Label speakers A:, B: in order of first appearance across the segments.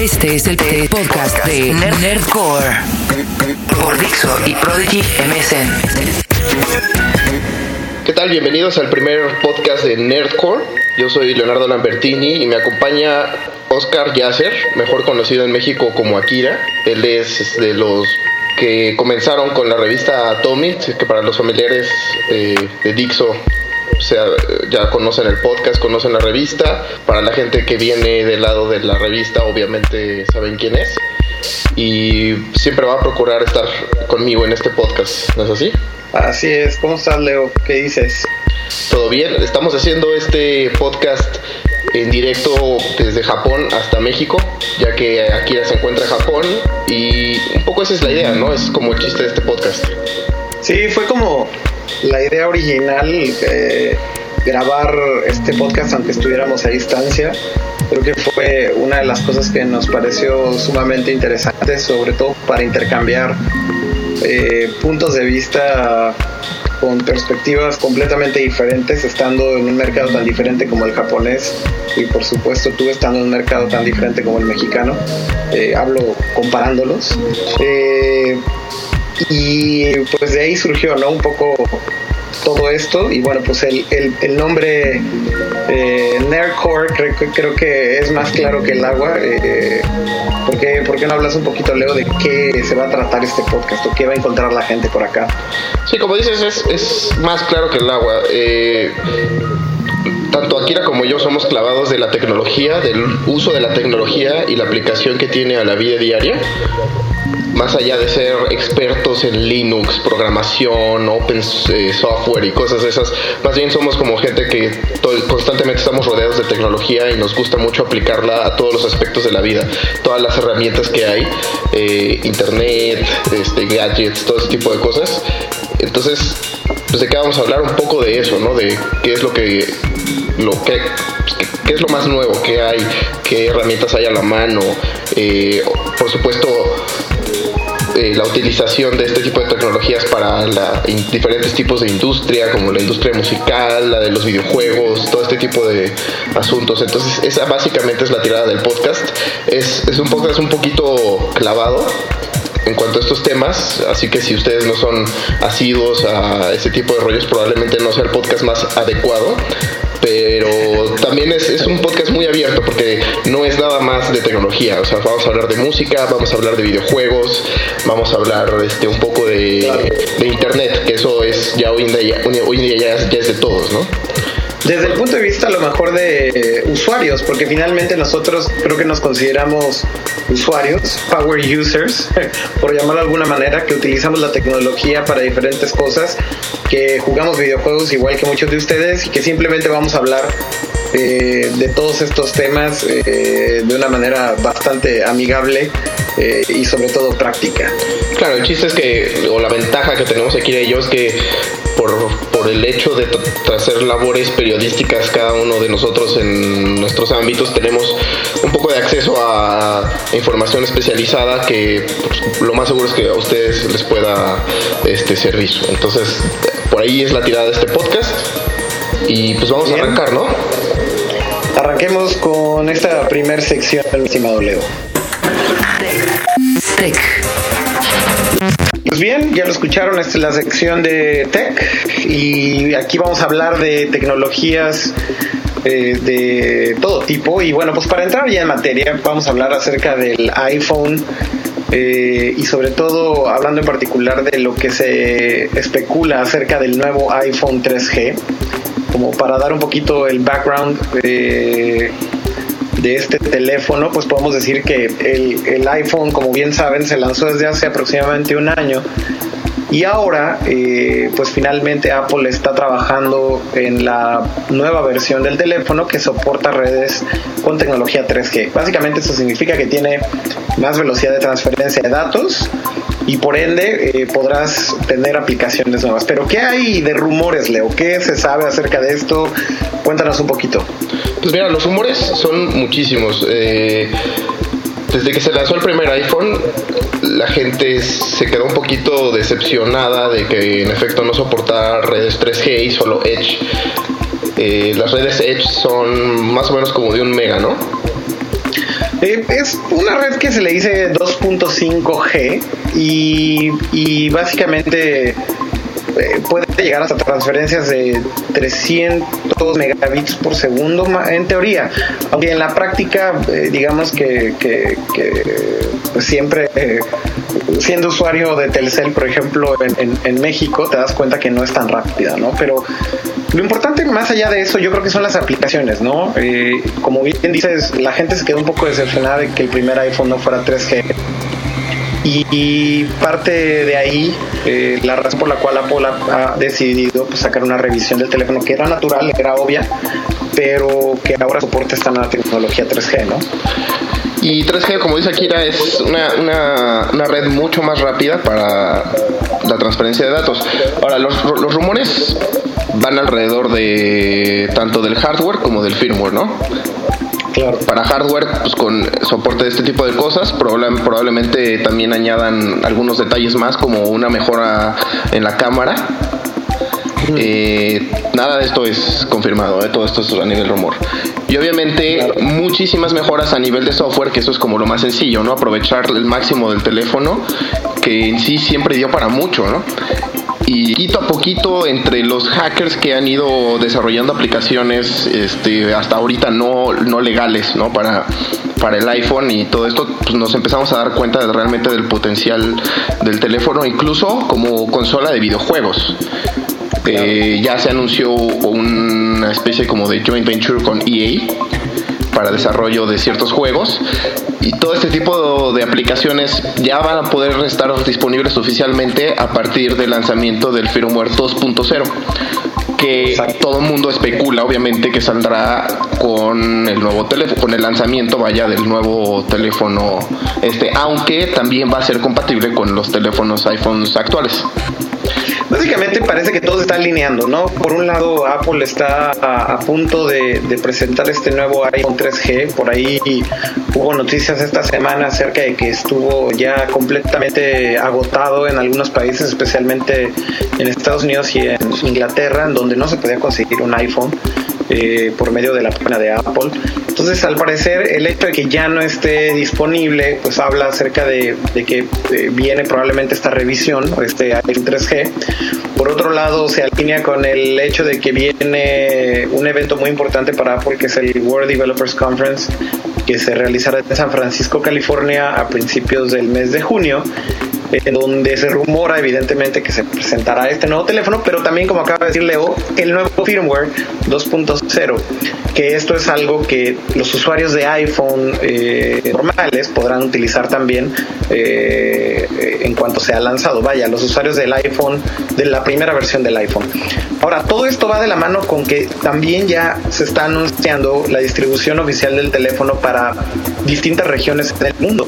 A: Este es el podcast de Nerdcore por Dixo y Prodigy MSN.
B: ¿Qué tal? Bienvenidos al primer podcast de Nerdcore. Yo soy Leonardo Lambertini y me acompaña Oscar Yasser, mejor conocido en México como Akira. Él es de los que comenzaron con la revista Atomic, que para los familiares eh, de Dixo sea, ya conocen el podcast, conocen la revista. Para la gente que viene del lado de la revista, obviamente saben quién es. Y siempre va a procurar estar conmigo en este podcast, ¿no es así?
C: Así es. ¿Cómo estás, Leo? ¿Qué dices?
B: Todo bien. Estamos haciendo este podcast en directo desde Japón hasta México, ya que Akira se encuentra en Japón y un poco esa es la idea, ¿no? Es como el chiste de este podcast.
C: Sí, fue como la idea original, eh, grabar este podcast aunque estuviéramos a distancia, creo que fue una de las cosas que nos pareció sumamente interesante, sobre todo para intercambiar eh, puntos de vista con perspectivas completamente diferentes, estando en un mercado tan diferente como el japonés y por supuesto tú estando en un mercado tan diferente como el mexicano. Eh, hablo comparándolos. Y pues de ahí surgió, ¿no? Un poco todo esto y bueno pues el, el, nombre eh, Nerdcore creo, creo, que es más claro que el agua eh, ¿por, qué, ¿por, qué, no hablas un poquito Leo de qué se va a tratar este podcast o qué va a encontrar la gente por acá?
B: Sí, como dices es, es más claro que el agua eh, tanto Akira como yo somos clavados de la tecnología, del uso de la tecnología y la aplicación que tiene a la vida diaria más allá de ser expertos en Linux, programación, open eh, software y cosas de esas, más bien somos como gente que constantemente estamos rodeados de tecnología y nos gusta mucho aplicarla a todos los aspectos de la vida, todas las herramientas que hay, eh, internet, este, gadgets, todo ese tipo de cosas. Entonces, pues de qué vamos a hablar un poco de eso, ¿no? De qué es lo que, lo que, qué es lo más nuevo que hay, qué herramientas hay a la mano, eh, por supuesto eh, la utilización de este tipo de tecnologías para diferentes tipos de industria, como la industria musical, la de los videojuegos, todo este tipo de asuntos. Entonces, esa básicamente es la tirada del podcast. Es, es un podcast un poquito clavado en cuanto a estos temas, así que si ustedes no son asiduos a ese tipo de rollos, probablemente no sea el podcast más adecuado pero también es, es, un podcast muy abierto porque no es nada más de tecnología, o sea, vamos a hablar de música, vamos a hablar de videojuegos, vamos a hablar este, un poco de, de internet, que eso es ya hoy en día, hoy en día ya, ya es de todos, ¿no?
C: Desde el punto de vista a lo mejor de usuarios, porque finalmente nosotros creo que nos consideramos usuarios, power users, por llamarlo de alguna manera, que utilizamos la tecnología para diferentes cosas, que jugamos videojuegos igual que muchos de ustedes y que simplemente vamos a hablar eh, de todos estos temas eh, de una manera bastante amigable eh, y sobre todo práctica.
B: Claro, el chiste es que, o la ventaja que tenemos aquí de ellos es que por, por el hecho de hacer labores periodísticas cada uno de nosotros en nuestros ámbitos, tenemos un poco de acceso a información especializada que pues, lo más seguro es que a ustedes les pueda este, servir. Entonces, por ahí es la tirada de este podcast. Y pues vamos a arrancar, ¿no?
C: Arranquemos con esta primera sección, estimado Leo. Tech. Pues bien, ya lo escucharon, esta es la sección de Tech y aquí vamos a hablar de tecnologías eh, de todo tipo y bueno, pues para entrar ya en materia vamos a hablar acerca del iPhone eh, y sobre todo hablando en particular de lo que se especula acerca del nuevo iPhone 3G para dar un poquito el background de, este teléfono, pues podemos decir que el, el, iPhone, como bien saben, se lanzó desde hace aproximadamente un año. Y ahora, eh, pues finalmente Apple está trabajando en la nueva versión del teléfono que soporta redes con tecnología 3G. Básicamente eso significa que tiene más velocidad de transferencia de datos, y por ende eh, podrás tener aplicaciones nuevas. Pero ¿qué hay de rumores, Leo? ¿Qué se sabe acerca de esto? Cuéntanos un poquito.
B: Pues mira, los rumores son muchísimos. Eh, desde que se lanzó el primer iPhone, la gente se quedó un poquito decepcionada de que en efecto no soportara redes 3G y solo Edge. Eh, las redes Edge son más o menos como de un mega, ¿no?
C: Eh, es una red que se le dice 2.5G y, y básicamente eh, puede llegar hasta transferencias de 300 megabits por segundo en teoría, aunque en la práctica eh, digamos que, pues siempre siendo usuario de Telcel, por ejemplo, en, México, te das cuenta que no es tan rápida, ¿no? Pero lo importante más allá de eso, yo creo que son las aplicaciones, ¿no? como bien dices, la gente se quedó un poco decepcionada de que el primer iPhone no fuera 3G y, parte de ahí eh, la razón por la cual Apple ha, decidido pues, sacar una revisión del teléfono que era natural, era obvia, pero que ahora soporta esta nueva tecnología 3G, ¿no?
B: Y 3G, como dice Akira, es una, una, una, red mucho más rápida para la transferencia de datos. Ahora, los, los rumores van alrededor de tanto del hardware como del firmware, ¿no? Para hardware, pues con soporte de este tipo de cosas, probablemente también añadan algunos detalles más como una mejora en la cámara. Eh, nada de esto es confirmado, ¿eh? todo esto es a nivel rumor. Y obviamente muchísimas mejoras a nivel de software, que eso es como lo más sencillo, ¿no? Aprovechar el máximo del teléfono, que en sí siempre dio para mucho, ¿no? y poquito a poquito entre los hackers que han ido desarrollando aplicaciones este, hasta ahorita no, no legales ¿no? Para, para el iPhone y todo esto, pues nos empezamos a dar cuenta de realmente del potencial del teléfono, incluso como consola de videojuegos. Eh, ya se anunció una especie como de joint venture con EA para desarrollo de ciertos juegos. Y todo este tipo de aplicaciones ya van a poder estar disponibles oficialmente a partir del lanzamiento del firmware 2.0 que todo el mundo especula obviamente que saldrá con el nuevo teléfono, con el lanzamiento vaya del nuevo teléfono este, aunque también va a ser compatible con los teléfonos iPhones actuales.
C: Básicamente parece que todo está alineando, ¿no? Por un lado, Apple está a, punto de, presentar este nuevo iPhone 3G. Por ahí hubo noticias esta semana acerca de que estuvo ya completamente agotado en algunos países, especialmente en Estados Unidos y en Inglaterra, en donde no se podía conseguir un iPhone. Eh, por medio de la página de Apple. Entonces, al parecer, el hecho de que ya no esté disponible, pues habla acerca de, que eh, viene probablemente esta revisión, este iPhone 3G. Por otro lado, se alinea con el hecho de que viene un evento muy importante para Apple, que es el World Developers Conference, que se realizará en San Francisco, California, a principios del mes de junio en donde se rumora evidentemente que se presentará este nuevo teléfono, pero también como acaba de decir Leo, el nuevo firmware 2.0, que esto es algo que los usuarios de iPhone eh, normales podrán utilizar también eh, en cuanto sea lanzado. Vaya, los usuarios del iPhone, de la primera versión del iPhone. Ahora, todo esto va de la mano con que también ya se está anunciando la distribución oficial del teléfono para distintas regiones del mundo.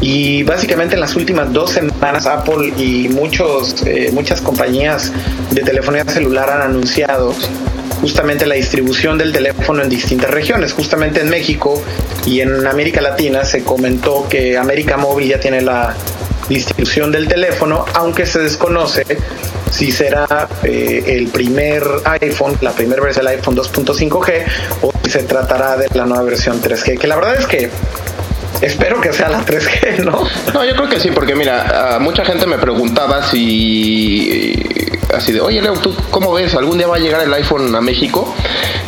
C: Y básicamente en las últimas dos semanas Apple y muchos, eh, muchas compañías de telefonía celular han anunciado justamente la distribución del teléfono en distintas regiones. Justamente en México y en América Latina se comentó que América Móvil ya tiene la distribución del teléfono, aunque se desconoce si será eh, el primer iPhone, la primera versión del iPhone 2.5G o si se tratará de la nueva versión 3G, que la verdad es que Espero que sea la 3G, ¿no?
B: No, yo creo que sí, porque mira, mucha gente me preguntaba si así de, oye Leo, ¿tú cómo ves? ¿Algún día va a llegar el iPhone a México?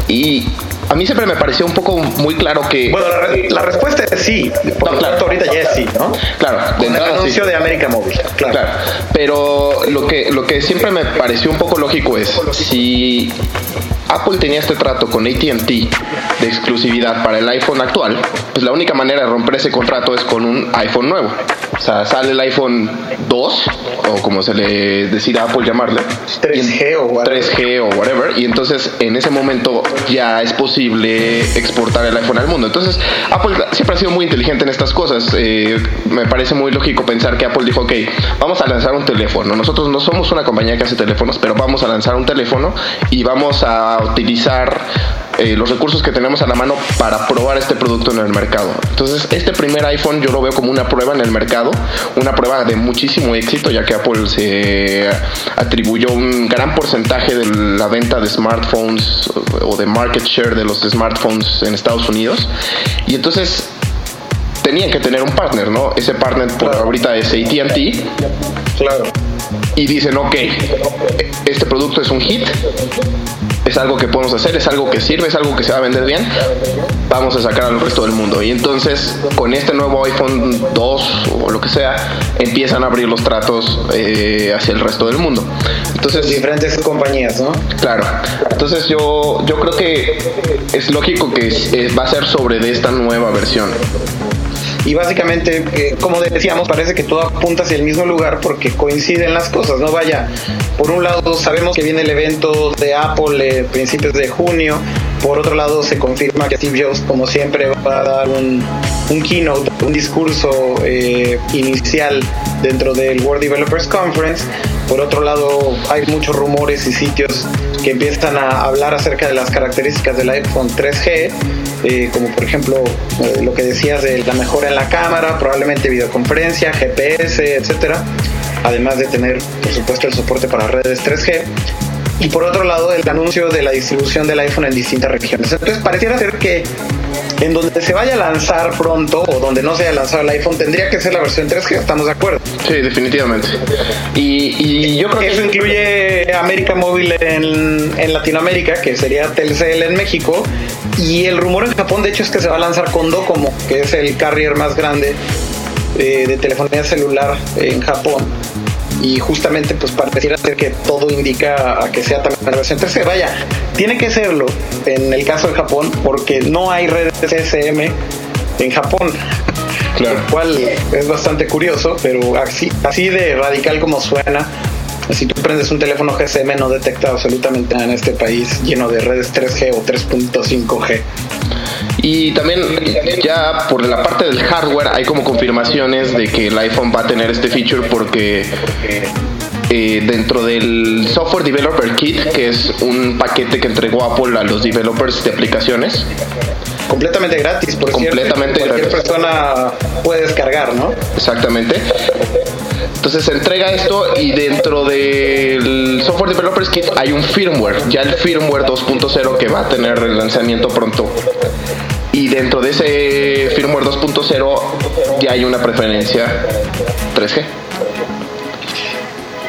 B: Y a mí siempre me pareció un poco muy claro que.
C: Bueno, la, respuesta es sí. Por claro. ahorita ya es sí, ¿no?
B: Claro,
C: de el anuncio de América Móvil. Claro. claro.
B: Pero lo que, lo que siempre me pareció un poco lógico es si Apple tenía este trato con ATT de exclusividad para el iPhone actual, pues la única manera de romper ese contrato es con un iPhone nuevo. O sea, sale el iPhone 2, o como se le decida a Apple llamarle.
C: 3G o
B: whatever. 3G o whatever. Y entonces en ese momento ya es posible exportar el iPhone al mundo. Entonces Apple siempre ha sido muy inteligente en estas cosas. Eh, me parece muy lógico pensar que Apple dijo, ok, vamos a lanzar un teléfono. Nosotros no somos una compañía que hace teléfonos, pero vamos a lanzar un teléfono y vamos a utilizar eh, los recursos que tenemos a la mano para probar este producto en el mercado. Entonces, este primer iPhone yo lo veo como una prueba en el mercado, una prueba de muchísimo éxito, ya que Apple se atribuyó un gran porcentaje de la venta de smartphones o de market share de los smartphones en Estados Unidos. Y entonces tenían que tener un partner, ¿no? Ese partner por ahorita es ATT.
C: Claro.
B: Y dicen, ok, este producto es un hit, es algo que podemos hacer, es algo que sirve, es algo que se va a vender bien, vamos a sacar al resto del mundo. Y entonces, con este nuevo iPhone 2 o lo que sea, empiezan a abrir los tratos eh, hacia el resto del mundo. Entonces,
C: diferentes compañías, ¿no?
B: Claro. Entonces yo, yo creo que es lógico que va a ser sobre de esta nueva versión
C: y básicamente, eh, como decíamos, parece que todo apunta hacia el mismo lugar porque coinciden las cosas, ¿no? Vaya, por un lado sabemos que viene el evento de Apple a principios de junio, por otro lado se confirma que Steve Jobs, como siempre, va a dar un, keynote, un discurso eh, inicial dentro del World Developers Conference. Por otro lado, hay muchos rumores y sitios que empiezan a hablar acerca de las características del iPhone 3G, eh, como por ejemplo eh, lo que decías de la mejora en la cámara, probablemente videoconferencia, GPS, etcétera, además de tener, por supuesto, el soporte para redes 3G. Y por otro lado, el anuncio de la distribución del iPhone en distintas regiones. Entonces, pareciera ser que en donde se vaya a lanzar pronto o donde no se haya lanzado el iPhone tendría que ser la versión 3G, estamos de acuerdo.
B: Sí, definitivamente. Y, yo creo que
C: eso incluye América Móvil en, en, Latinoamérica, que sería Telcel en México, y el rumor en Japón de hecho es que se va a lanzar con Docomo, que es el carrier más grande eh, de telefonía celular en Japón y justamente pues pareciera ser que todo indica a que sea también la versión 3 Vaya, tiene que serlo en el caso de Japón porque no hay redes GSM en Japón. Claro. Lo cual es bastante curioso, pero así, así de radical como suena, si tú prendes un teléfono GSM no detecta absolutamente nada en este país lleno de redes 3G o 3.5G.
B: Y también ya por la parte del hardware hay como confirmaciones de que el iPhone va a tener este feature porque eh, dentro del Software Developer Kit, que es un paquete que entregó Apple a los developers de aplicaciones.
C: Completamente gratis, por
B: completamente
C: cierto, cualquier persona puede descargar, ¿no?
B: Exactamente. Entonces se entrega esto y dentro del Software Developers Kit hay un firmware, ya el firmware 2.0 que va a tener el lanzamiento pronto y dentro de ese firmware 2.0 ya hay una preferencia 3G.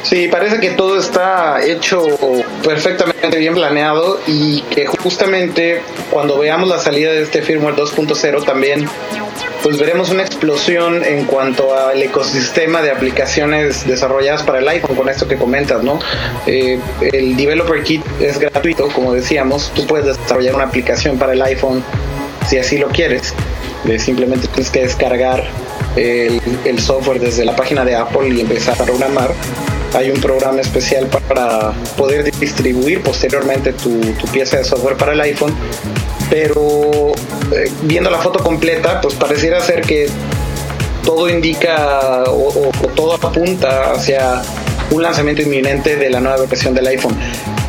C: Sí, parece que todo está hecho perfectamente bien planeado y que justamente cuando veamos la salida de este firmware 2.0 también pues veremos una explosión en cuanto al ecosistema de aplicaciones desarrolladas para el iPhone, con esto que comentas, ¿no? Eh, el Developer Kit es gratuito, como decíamos, tú puedes desarrollar una aplicación para el iPhone si así lo quieres. simplemente tienes que descargar el, software desde la página de Apple y empezar a programar. Hay un programa especial para poder distribuir posteriormente tu, pieza de software para el iPhone. Pero eh, viendo la foto completa, pues pareciera ser que todo indica o todo apunta hacia un lanzamiento inminente de la nueva versión del iPhone.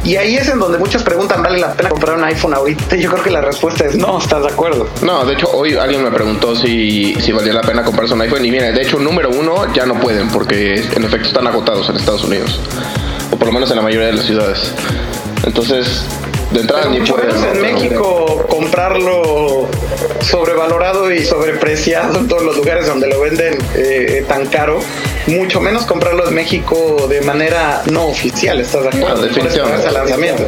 C: Y ahí es en donde muchos preguntan, ¿vale la pena comprar un iPhone ahorita? Yo creo que la respuesta es no, ¿estás de acuerdo?
B: No, de hecho, hoy alguien me preguntó si, si valía la pena comprarse un iPhone y mira, de hecho, número uno ya no pueden porque en efecto están agotados en Estados Unidos, o por lo menos en la mayoría de las ciudades. Entonces, de entrada
C: ni pueden. en México comprarlo sobrevalorado y sobrepreciado en todos los lugares donde lo venden eh, tan caro mucho menos comprarlo en México de manera no oficial, ¿estás de acuerdo? No,
B: definitivamente.
C: lanzamiento.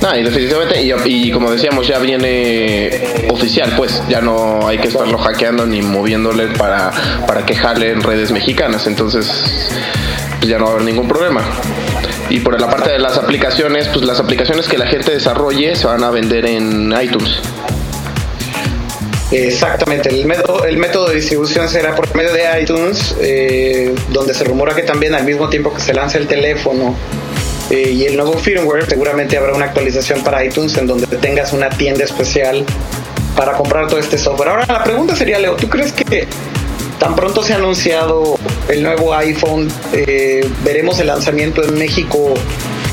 B: No, y definitivamente, y, como decíamos, ya viene oficial, pues ya no hay que estarlo hackeando ni moviéndole para, para que jale en redes mexicanas, entonces pues ya no va a haber ningún problema. Y por la parte de las aplicaciones, pues las aplicaciones que la gente desarrolle se van a vender en iTunes.
C: Exactamente, el método, el método de distribución será por medio de iTunes, eh, donde se rumora que también al mismo tiempo que se lanza el teléfono eh, y el nuevo firmware, seguramente habrá una actualización para iTunes en donde tengas una tienda especial para comprar todo este software. Ahora la pregunta sería, Leo, ¿tú crees que tan pronto se ha anunciado el nuevo iPhone, eh, veremos el lanzamiento en México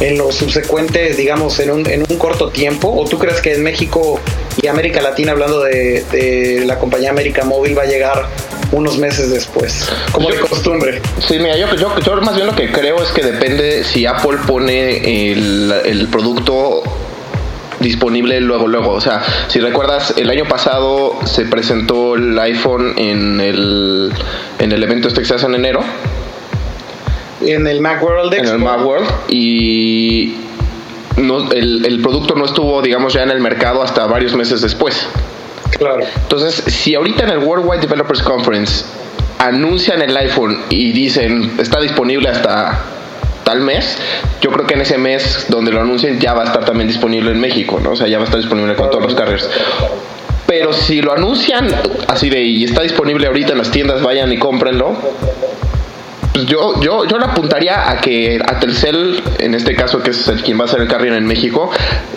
C: en los subsecuentes, digamos, en un, en un corto tiempo? ¿O tú crees que en México y América Latina, hablando de, la compañía América Móvil, va a llegar unos meses después, como de costumbre.
B: Sí, mira, yo, yo, yo, más bien lo que creo es que depende si Apple pone el, el producto disponible luego, luego. O sea, si recuerdas, el año pasado se presentó el iPhone en el, en el evento este que se hace en enero.
C: En el Macworld
B: En el Macworld. Y no, el, el producto no estuvo, digamos, ya en el mercado hasta varios meses después.
C: Claro.
B: Entonces, si ahorita en el Worldwide Developers Conference anuncian el iPhone y dicen está disponible hasta tal mes, yo creo que en ese mes donde lo anuncien ya va a estar también disponible en México, ¿no? O sea, ya va a estar disponible con todos los carriers. Pero si lo anuncian así de y está disponible ahorita en las tiendas, vayan y cómprenlo, yo, yo, yo le apuntaría a que a Telcel, en este caso que es el, quien va a ser el carrier en México,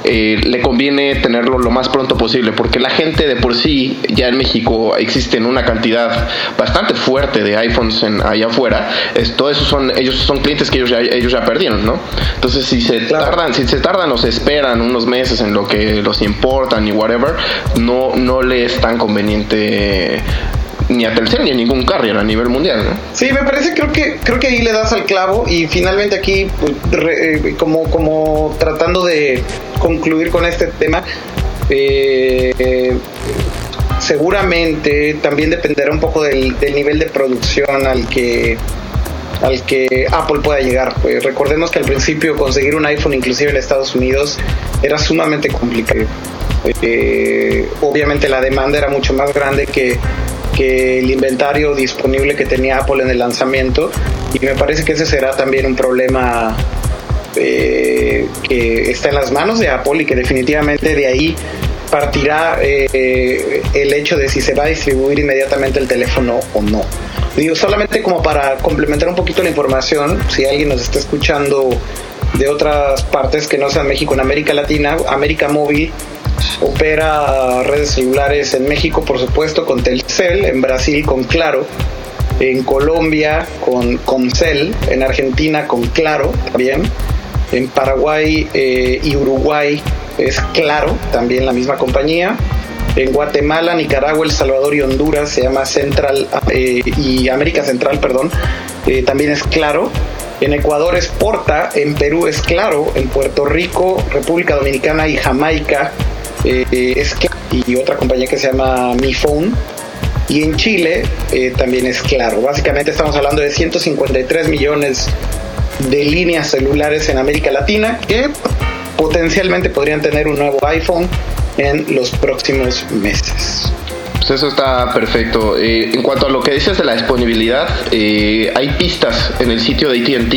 B: eh, le conviene tenerlo lo más pronto posible, porque la gente de por sí, ya en México existen una cantidad bastante fuerte de iPhones en, allá afuera, es, todo eso son, ellos son clientes que ellos ya, ellos ya perdieron, ¿no? Entonces si se tardan, si se tardan o se esperan unos meses en lo que los importan y whatever, no, no le es tan conveniente ni a Telcel ni a ningún carrier a nivel mundial. ¿no?
C: Sí, me parece, creo que creo que ahí le das al clavo y finalmente aquí, pues, re, como, como tratando de concluir con este tema, eh, seguramente también dependerá un poco del, del, nivel de producción al que al que Apple pueda llegar. Pues recordemos que al principio conseguir un iPhone inclusive en Estados Unidos era sumamente complicado. Eh, obviamente la demanda era mucho más grande que que el inventario disponible que tenía Apple en el lanzamiento y me parece que ese será también un problema eh, que está en las manos de Apple y que definitivamente de ahí partirá eh, el hecho de si se va a distribuir inmediatamente el teléfono o no. Digo, solamente como para complementar un poquito la información, si alguien nos está escuchando de otras partes que no sean México, en América Latina, América Móvil opera redes celulares en México, por supuesto, con Telcel, en Brasil con Claro, en Colombia con Comcel, en Argentina con Claro también, en Paraguay eh, y Uruguay es Claro, también la misma compañía. En Guatemala, Nicaragua, El Salvador y Honduras se llama Central eh, y América Central, perdón, eh, también es Claro. En Ecuador es Porta, en Perú es Claro, en Puerto Rico, República Dominicana y Jamaica eh, es Claro y otra compañía que se llama Mi Phone. Y en Chile eh, también es Claro. Básicamente estamos hablando de 153 millones de líneas celulares en América Latina que potencialmente podrían tener un nuevo iPhone en los próximos meses.
B: Pues eso está perfecto. Eh, en cuanto a lo que dices de la disponibilidad, hay pistas en el sitio de ATT.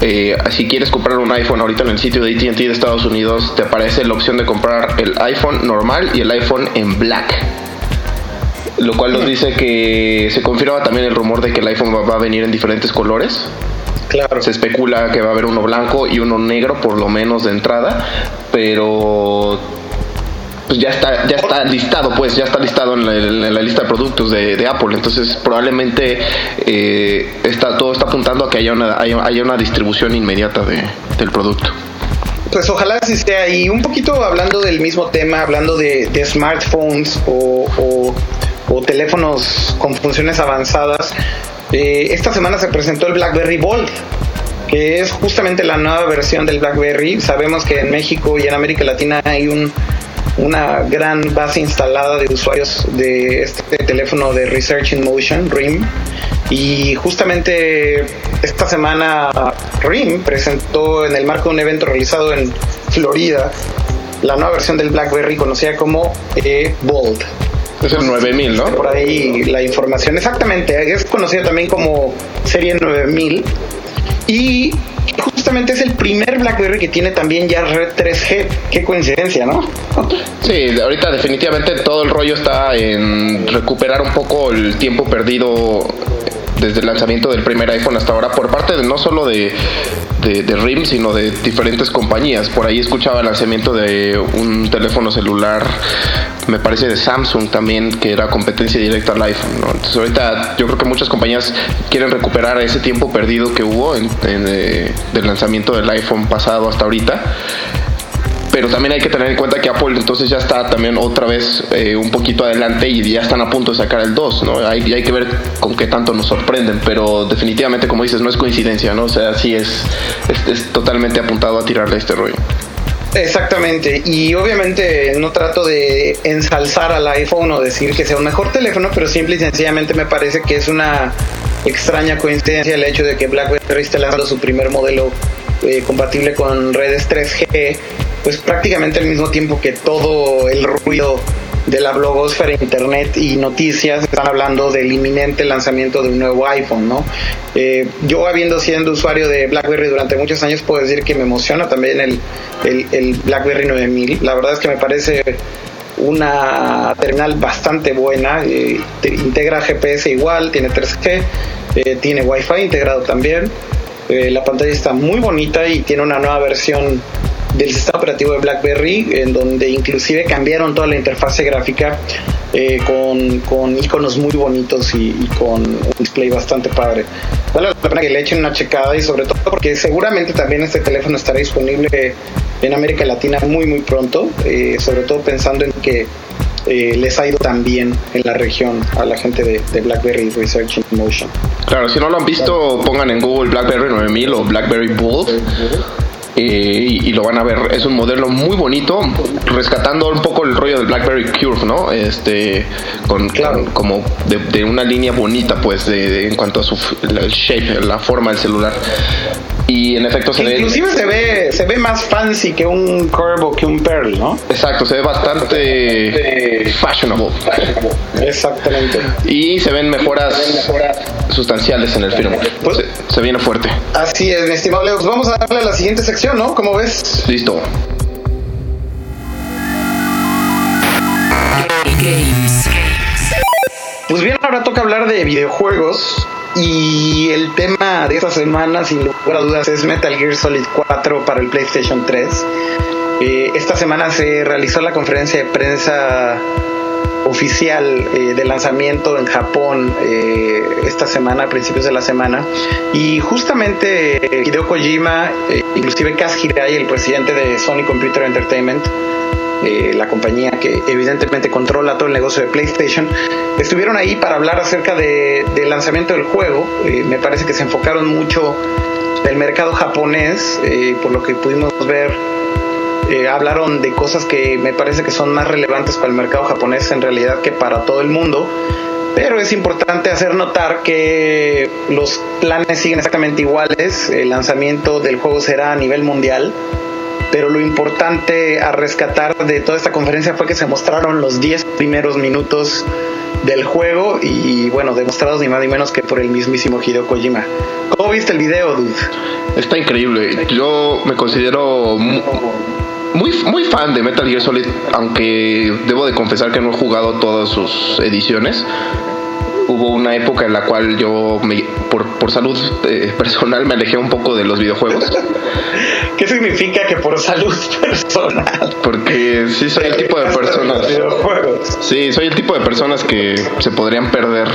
B: Eh, si quieres comprar un iPhone ahorita en el sitio de ATT de Estados Unidos, te aparece la opción de comprar el iPhone normal y el iPhone en black. Lo cual nos dice que se confirma también el rumor de que el iPhone va a venir en diferentes colores.
C: Claro.
B: Se especula que va a haber uno blanco y uno negro, por lo menos de entrada, pero pues ya está, ya está listado, pues ya está listado en la, lista de productos de, Apple. Entonces probablemente eh, está, todo está apuntando a que haya una, haya, una distribución inmediata de, del producto.
C: Pues ojalá así sea. Y un poquito hablando del mismo tema, hablando de, smartphones o, o, o, teléfonos con funciones avanzadas, eh, esta semana se presentó el BlackBerry Bold que es justamente la nueva versión del BlackBerry. Sabemos que en México y en América Latina hay un, una gran base instalada de usuarios de este teléfono de Research in Motion, RIM. Y justamente esta semana RIM presentó en el marco de un evento realizado en Florida la nueva versión del BlackBerry conocida como eh, Bold.
B: Es el 9000, ¿no?
C: Por ahí la información, exactamente, es conocida también como serie 9000 y justamente es el primer BlackBerry que tiene también ya red 3G. Qué coincidencia, ¿no?
B: Sí, ahorita definitivamente todo el rollo está en recuperar un poco el tiempo perdido desde el lanzamiento del primer iPhone hasta ahora por parte de no solo de, RIM, sino de diferentes compañías. Por ahí escuchaba el lanzamiento de un teléfono celular, me parece de Samsung también, que era competencia directa al iPhone. ¿no? Entonces ahorita yo creo que muchas compañías quieren recuperar ese tiempo perdido que hubo en, en, eh, del lanzamiento del iPhone pasado hasta ahorita pero también hay que tener en cuenta que Apple entonces ya está también otra vez eh, un poquito adelante y ya están a punto de sacar el 2, ¿no? Hay, que ver con qué tanto nos sorprenden, pero definitivamente, como dices, no es coincidencia, ¿no? O sea, sí es totalmente apuntado a tirarle este rollo.
C: Exactamente, y obviamente no trato de ensalzar al iPhone o decir que sea un mejor teléfono, pero simple y sencillamente me parece que es una extraña coincidencia el hecho de que BlackBerry esté lanzando su primer modelo eh, compatible con redes 3G, pues prácticamente al mismo tiempo que todo el ruido de la blogosfera, internet y noticias están hablando del inminente lanzamiento de un nuevo iPhone, ¿no? Eh, yo habiendo sido usuario de BlackBerry durante muchos años puedo decir que me emociona también el, BlackBerry 9000. La verdad es que me parece una terminal bastante buena, eh, integra GPS igual, tiene 3G, eh, tiene Wi-Fi integrado también. la pantalla está muy bonita y tiene una nueva versión del sistema operativo de BlackBerry, en donde inclusive cambiaron toda la interfase gráfica eh, con, con iconos muy bonitos y, con un display bastante padre. Vale la pena que le echen una checada y sobre todo porque seguramente también este teléfono estará disponible en América Latina muy muy pronto, eh, sobre todo pensando en que eh, les ha ido tan bien en la región a la gente de, de, BlackBerry Research in Motion.
B: Claro, si no lo han visto, pongan en Google BlackBerry 9000 o BlackBerry Bold eh, y, lo van a ver. Es un modelo muy bonito, rescatando un poco el rollo del BlackBerry Curve, ¿no? Este, con, como de, una línea bonita, pues, de, en cuanto a su el shape, la forma del celular y en efecto se
C: ve inclusive se ve se ve más fancy que un curve o que un pearl no
B: exacto se ve bastante fashionable.
C: Exactamente.
B: Y se ven mejoras, sustanciales en el firmware pues, se, viene fuerte.
C: así es mi estimado Leo. Pues vamos a darle a la siguiente sección no cómo ves
B: listo.
C: Pues bien ahora toca hablar de videojuegos y el tema de esta semana, sin lugar a dudas, es Metal Gear Solid 4 para el PlayStation 3. Eh, esta semana se realizó la conferencia de prensa oficial eh, de lanzamiento en Japón eh, esta semana, a principios de la semana. Y justamente Hideo Kojima, inclusive Kaz Hirai, el presidente de Sony Computer Entertainment, eh, la compañía que evidentemente controla todo el negocio de PlayStation, estuvieron ahí para hablar acerca de, del lanzamiento del juego. Eh, me parece que se enfocaron mucho del mercado japonés, eh, por lo que pudimos ver. hablaron de cosas que me parece que son más relevantes para el mercado japonés en realidad que para todo el mundo pero es importante hacer notar que los planes siguen exactamente iguales. El lanzamiento del juego será a nivel mundial pero lo importante a rescatar de toda esta conferencia fue que se mostraron los 10 primeros minutos del juego y bueno, demostrados ni más ni menos que por el mismísimo Hideo Kojima. ¿Cómo viste el video, dude?
B: Está increíble. Yo me considero muy, muy fan de Metal Gear Solid, aunque debo de confesar que no he jugado todas sus ediciones hubo una época en la cual yo, por, por salud eh, personal, me alejé un poco de los videojuegos.
C: ¿Qué significa que por salud personal?
B: Porque sí soy el tipo de personas. Sí, soy el tipo de personas que se podrían perder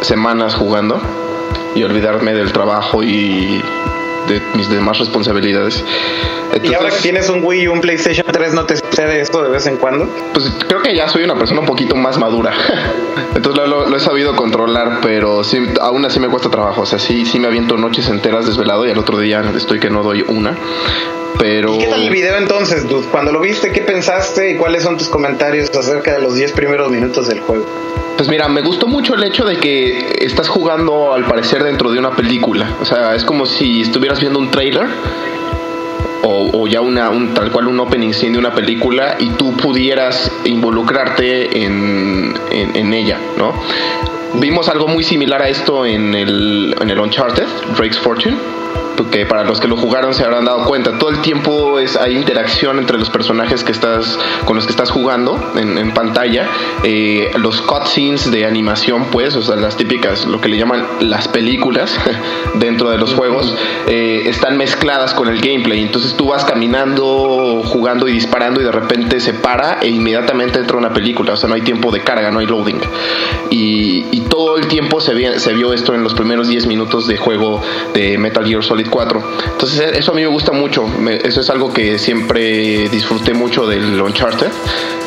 B: semanas jugando y olvidarme del trabajo y de mis demás responsabilidades.
C: ¿Y ahora que tienes un Wii y un PlayStation 3 no te sucede esto de vez en cuando?
B: Pues creo que ya soy una persona un poquito más madura. Entonces lo, he sabido controlar, pero sí, aún así me cuesta trabajo. O sea, sí, sí me aviento noches enteras desvelado y al otro día estoy que no doy una. Pero...
C: ¿Y qué tal el video entonces, dude? Cuando lo viste, ¿qué pensaste y cuáles son tus comentarios acerca de los 10 primeros minutos del juego?
B: Pues mira, me gustó mucho el hecho de que estás jugando al parecer dentro de una película. O sea, es como si estuvieras viendo un trailer o, ya una, un, tal cual un opening scene de una película y tú pudieras involucrarte en, en, ella, ¿no? Vimos algo muy similar a esto en el, en el Uncharted, Drake's Fortune que para los que lo jugaron se habrán dado cuenta. Todo el tiempo es, hay interacción entre los personajes que estás, con los que estás jugando en, pantalla. Eh, los cutscenes de animación, pues, o sea, las típicas, lo que le llaman las películas dentro de los juegos, eh, están mezcladas con el gameplay. Entonces tú vas caminando, jugando y disparando y de repente se para e inmediatamente entra una película. O sea, no hay tiempo de carga, no hay loading. Y, y todo el tiempo se, se vio esto en los primeros 10 minutos de juego de Metal Gear Solid 4. Entonces e, eso a mí me gusta mucho, eso es algo que siempre disfruté mucho del Uncharted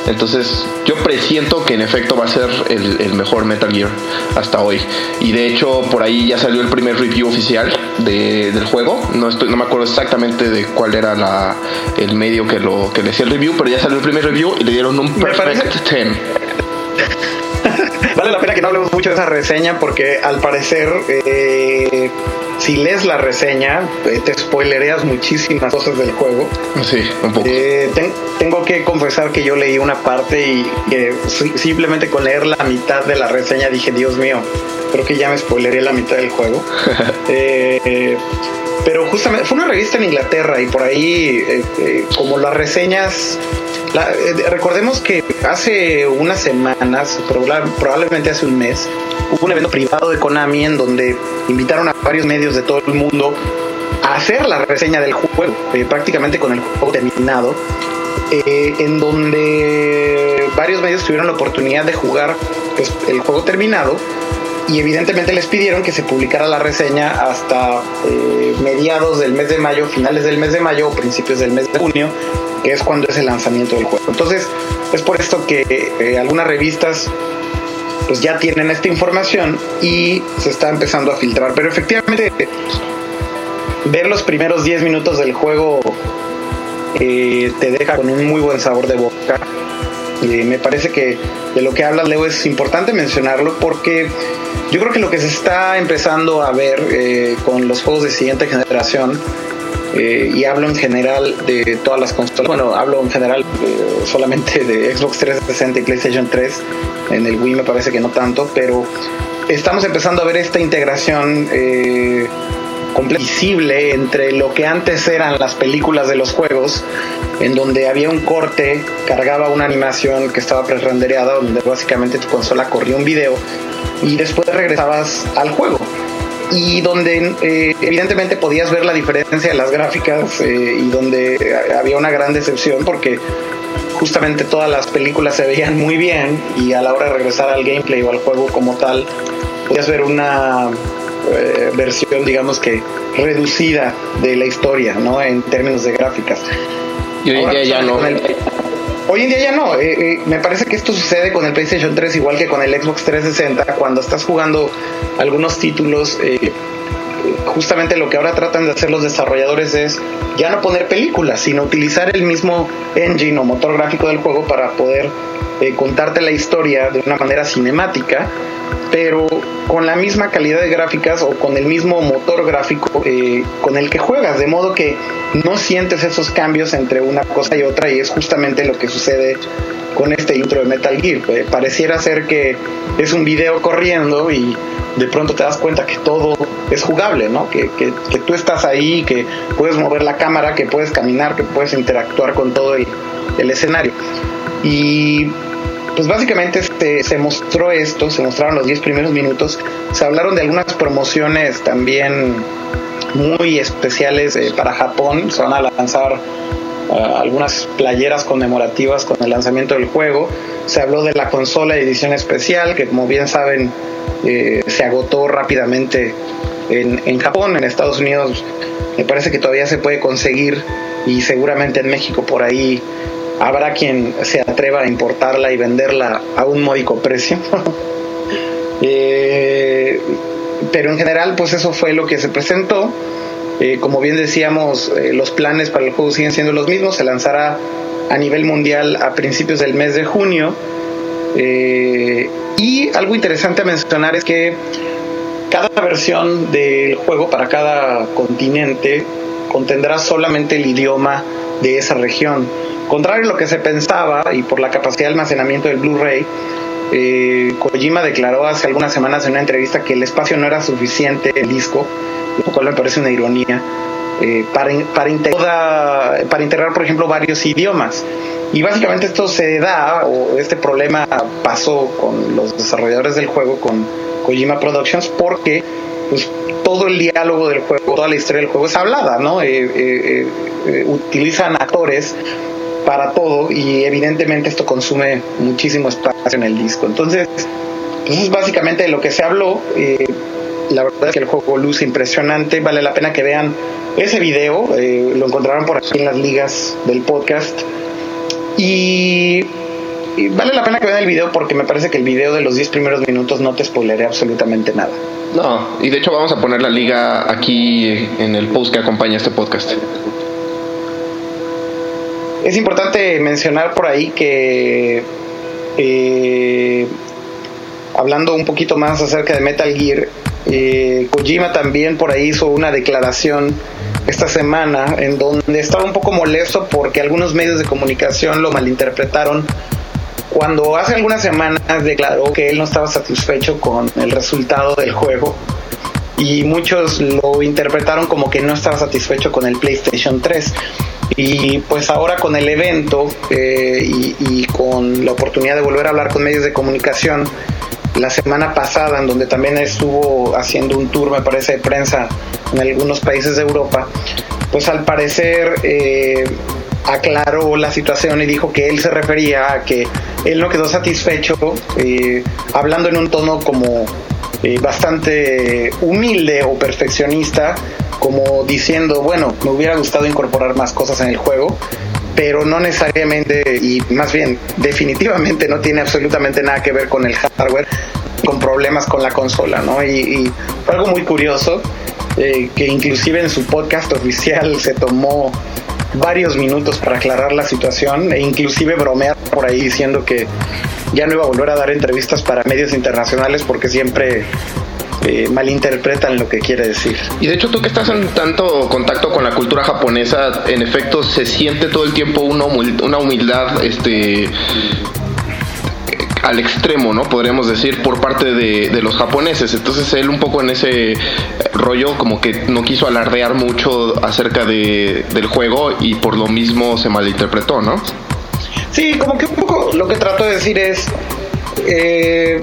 B: Entonces yo presiento que en efecto va a ser el, mejor Metal Gear hasta hoy. Y de hecho por ahí ya salió el primer review oficial del juego. No, estoy, no me acuerdo exactamente de cuál era la, el medio que, lo, que le hacía el review, pero ya salió el primer review y le dieron un perfect 10.
C: Vale la pena que no hablemos mucho de esa reseña porque al parecer eh, si lees la reseña eh, te spoilereas muchísimas cosas del juego.
B: Sí, un poco.
C: Eh, tengo que confesar que yo leí una parte y simplemente con leer la mitad de la reseña dije, Dios mío, creo que ya me spoileré la mitad del juego. pero justamente fue una revista en Inglaterra y por ahí como las reseñas eh, recordemos que hace unas semanas, probablemente hace un mes, hubo un evento privado de Konami en donde invitaron a varios medios de todo el mundo a hacer la reseña del juego, eh, prácticamente con el juego terminado, eh, en donde varios medios tuvieron la oportunidad de jugar pues, el juego terminado y evidentemente les pidieron que se publicara la reseña hasta mediados del mes de mayo, finales del mes de mayo o principios del mes de junio, que es cuando es el lanzamiento del juego. Entonces, es por esto que eh, algunas revistas pues ya tienen esta información y se está empezando a filtrar. Pero efectivamente, ver los primeros 10 minutos del juego eh, te deja con un muy buen sabor de boca. Eh, me parece que de lo que hablas, Leo, es importante mencionarlo porque yo creo que lo que se está empezando a ver con los juegos de siguiente generación eh, y hablo en general de todas las consolas. Bueno, hablo en general eh, solamente de Xbox 360 y PlayStation 3. En el Wii me parece que no tanto, pero estamos empezando a ver esta integración eh, visible entre lo que antes eran las películas de los juegos, en donde había un corte, cargaba una animación que estaba pre-rendereada, donde básicamente tu consola corría un video y después regresabas al juego. Y donde eh, evidentemente podías ver la diferencia de las gráficas eh, y donde había una gran decepción porque justamente todas las películas se veían muy bien y a la hora de regresar al gameplay o al juego como tal podías ver una eh, versión digamos que reducida de la historia no en términos de gráficas
B: y hoy en día ya no
C: Hoy en día ya no. Eh, eh, me parece que esto sucede con el PlayStation 3 igual que con el Xbox 360. Cuando estás jugando algunos títulos, justamente lo que ahora tratan de hacer los desarrolladores es ya no poner películas, sino utilizar el mismo engine o motor gráfico del juego para poder contarte la historia de una manera cinemática pero con la misma calidad de gráficas o con el mismo motor gráfico eh, con el que juegas, de modo que no sientes esos cambios entre una cosa y otra y es justamente lo que sucede con este intro de Metal Gear. Eh, pareciera ser que es un video corriendo y de pronto te das cuenta que todo es jugable, ¿no? Que, que, que tú estás ahí, que puedes mover la cámara, que puedes caminar, que puedes interactuar con todo el, el escenario. Y pues básicamente este, se mostró esto, se mostraron los 10 primeros minutos, se hablaron de algunas promociones también muy especiales eh, para Japón, se van a lanzar ah, algunas playeras conmemorativas con el lanzamiento del juego, se habló de la consola edición especial que como bien saben eh, se agotó rápidamente en, en Japón, en Estados Unidos me parece que todavía se puede conseguir y seguramente en México por ahí habrá quien se atreva a importarla y venderla a un módico precio. Eh, pero en general, pues eso fue lo que se presentó. Eh, como bien decíamos, eh, los planes para el juego siguen siendo los mismos. Se lanzará a nivel mundial a principios del mes de junio. y algo interesante a mencionar es que cada versión del juego para cada continente contendrá solamente el idioma de esa región. Contrario a lo que se pensaba y por la capacidad de almacenamiento del Blu-ray, eh, Kojima declaró hace algunas semanas en una entrevista que el espacio no era suficiente en el disco, lo cual me parece una ironía, eh, para, para, integrar, para integrar, por ejemplo, varios idiomas. Y básicamente esto se da, o este problema pasó con los desarrolladores del juego, con Kojima Productions, porque pues, todo el diálogo del juego, toda la historia del juego es hablada, ¿no? Eh, utilizan actores para todo y evidentemente esto consume muchísimo espacio en el disco. Entonces, pues es básicamente de lo que se habló. Eh, la verdad es que el juego luce impresionante, vale la pena que vean ese video, eh, lo encontrarán por aquí en las ligas del podcast. Y y vale la pena que vean el video porque me parece que el video de los 10 primeros minutos no te spoileré absolutamente nada.
B: No, y de hecho vamos a poner la liga aquí en el post que acompaña este podcast.
C: Es importante mencionar por ahí que eh, hablando un poquito más acerca de Metal Gear, eh, Kojima también por ahí hizo una declaración esta semana en donde estaba un poco molesto porque algunos medios de comunicación lo malinterpretaron cuando hace algunas semanas declaró que él no estaba satisfecho con el resultado del juego y muchos lo interpretaron como que no estaba satisfecho con el PlayStation 3 y pues ahora con el evento eh, y, con la oportunidad de volver a hablar con medios de comunicación la semana pasada, en donde también estuvo haciendo un tour, me parece, de prensa en algunos países de Europa, pues al parecer eh, aclaró la situación y dijo que él se refería a que él no quedó satisfecho, eh, hablando en un tono como eh, bastante humilde o perfeccionista, como diciendo, bueno, me hubiera gustado incorporar más cosas en el juego, pero no necesariamente y más bien definitivamente no tiene absolutamente nada que ver con el hardware, con problemas con la consola, ¿no? Y, fue algo muy curioso eh, que inclusive en su podcast oficial se tomó varios minutos para aclarar la situación e inclusive bromear por ahí diciendo que ya no iba a volver a dar entrevistas para medios internacionales porque siempre eh, malinterpretan lo que quiere decir.
B: Y de hecho tú que estás en tanto contacto con la cultura japonesa, en efecto se siente todo el tiempo una, humildad este al extremo, ¿no? Podríamos decir, por parte de, los japoneses. Entonces él un poco en ese rollo como que no quiso alardear mucho acerca de, del juego y por lo mismo se malinterpretó, ¿no?
C: Sí, como que un poco lo que trato de decir es... Eh,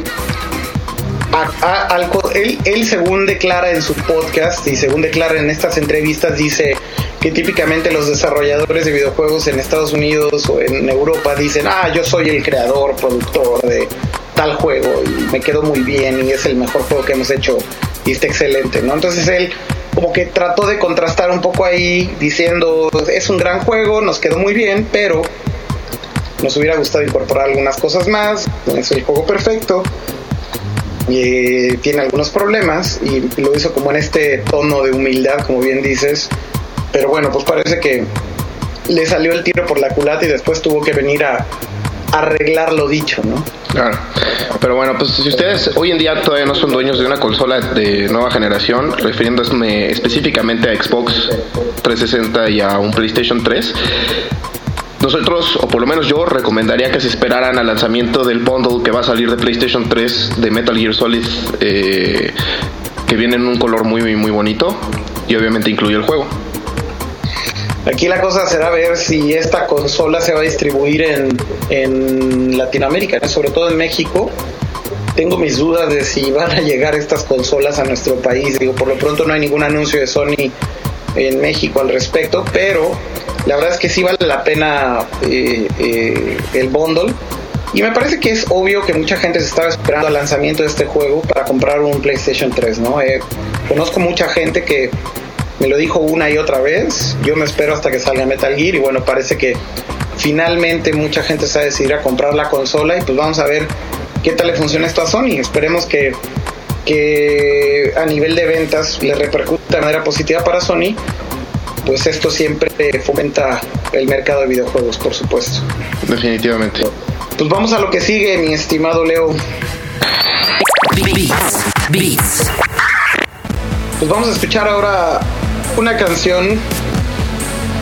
C: él, según declara en su podcast y según declara en estas entrevistas, dice que típicamente los desarrolladores de videojuegos en Estados Unidos o en Europa dicen, ah, yo soy el creador, productor de tal juego y me quedó muy bien y es el mejor juego que hemos hecho y está excelente, ¿no? Entonces él como que trató de contrastar un poco ahí diciendo, es un gran juego, nos quedó muy bien, pero nos hubiera gustado incorporar algunas cosas más, es el juego perfecto, y tiene algunos problemas y lo hizo como en este tono de humildad, como bien dices. Pero bueno, pues parece que le salió el tiro por la culata y después tuvo que venir a arreglar lo dicho, ¿no?
B: Pero bueno, pues si ustedes hoy en día todavía no son dueños de una consola de nueva generación, refiriéndome específicamente a Xbox 360 y a un PlayStation 3, nosotros, o por lo menos yo, recomendaría que se esperaran al lanzamiento del bundle que va a salir de PlayStation 3 de Metal Gear Solid, eh, que viene en un color muy, muy bonito y obviamente incluye el juego.
C: Aquí la cosa será ver si esta consola se va a distribuir en, en Latinoamérica, sobre todo en México. Tengo mis dudas de si van a llegar estas consolas a nuestro país. Digo, por lo pronto no hay ningún anuncio de Sony en México al respecto, pero la verdad es que sí vale la pena eh, eh, el bundle. Y me parece que es obvio que mucha gente se estaba esperando al lanzamiento de este juego para comprar un PlayStation 3, ¿no? Eh, conozco mucha gente que me lo dijo una y otra vez. Yo me espero hasta que salga Metal Gear y bueno, parece que finalmente mucha gente se va a decidir a comprar la consola y pues vamos a ver qué tal le funciona esto a Sony. Esperemos que, que a nivel de ventas le repercuta de manera positiva para Sony pues esto siempre fomenta el mercado de videojuegos, por supuesto.
B: Definitivamente.
C: Pues vamos a lo que sigue, mi estimado Leo. Pues vamos a escuchar ahora una canción